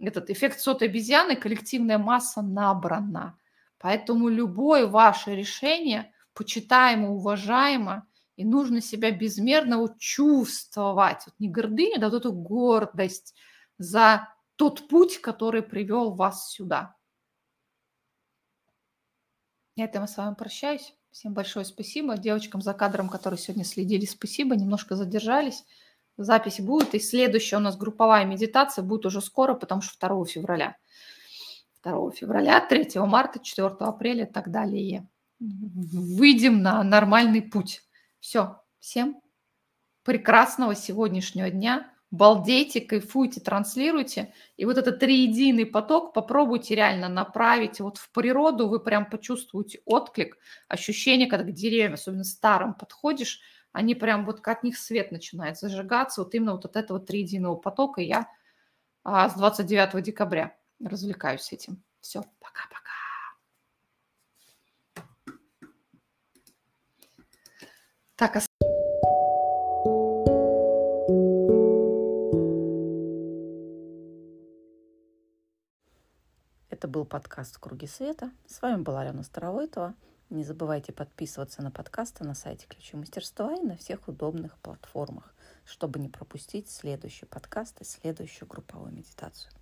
Этот эффект сотой обезьяны, коллективная масса набрана. Поэтому любое ваше решение почитаемо, уважаемо, и нужно себя безмерно чувствовать. Вот не гордыню, да вот эту гордость за тот путь, который привел вас сюда. На этом я с вами прощаюсь. Всем большое спасибо. Девочкам за кадром, которые сегодня следили, спасибо. Немножко задержались запись будет. И следующая у нас групповая медитация будет уже скоро, потому что 2 февраля. 2 февраля, 3 марта, 4 апреля и так далее. Выйдем на нормальный путь. Все. Всем прекрасного сегодняшнего дня. Балдейте, кайфуйте, транслируйте. И вот этот триединый поток попробуйте реально направить вот в природу. Вы прям почувствуете отклик, ощущение, когда к деревьям, особенно старым, подходишь – они прям вот от них свет начинает зажигаться, вот именно вот от этого триединого потока. Я а, с 29 декабря развлекаюсь этим. Все, пока-пока. Так, а Это был подкаст «Круги света». С вами была Алена Старовойтова. Не забывайте подписываться на подкасты на сайте Ключи мастерства и на всех удобных платформах, чтобы не пропустить следующий подкаст и следующую групповую медитацию.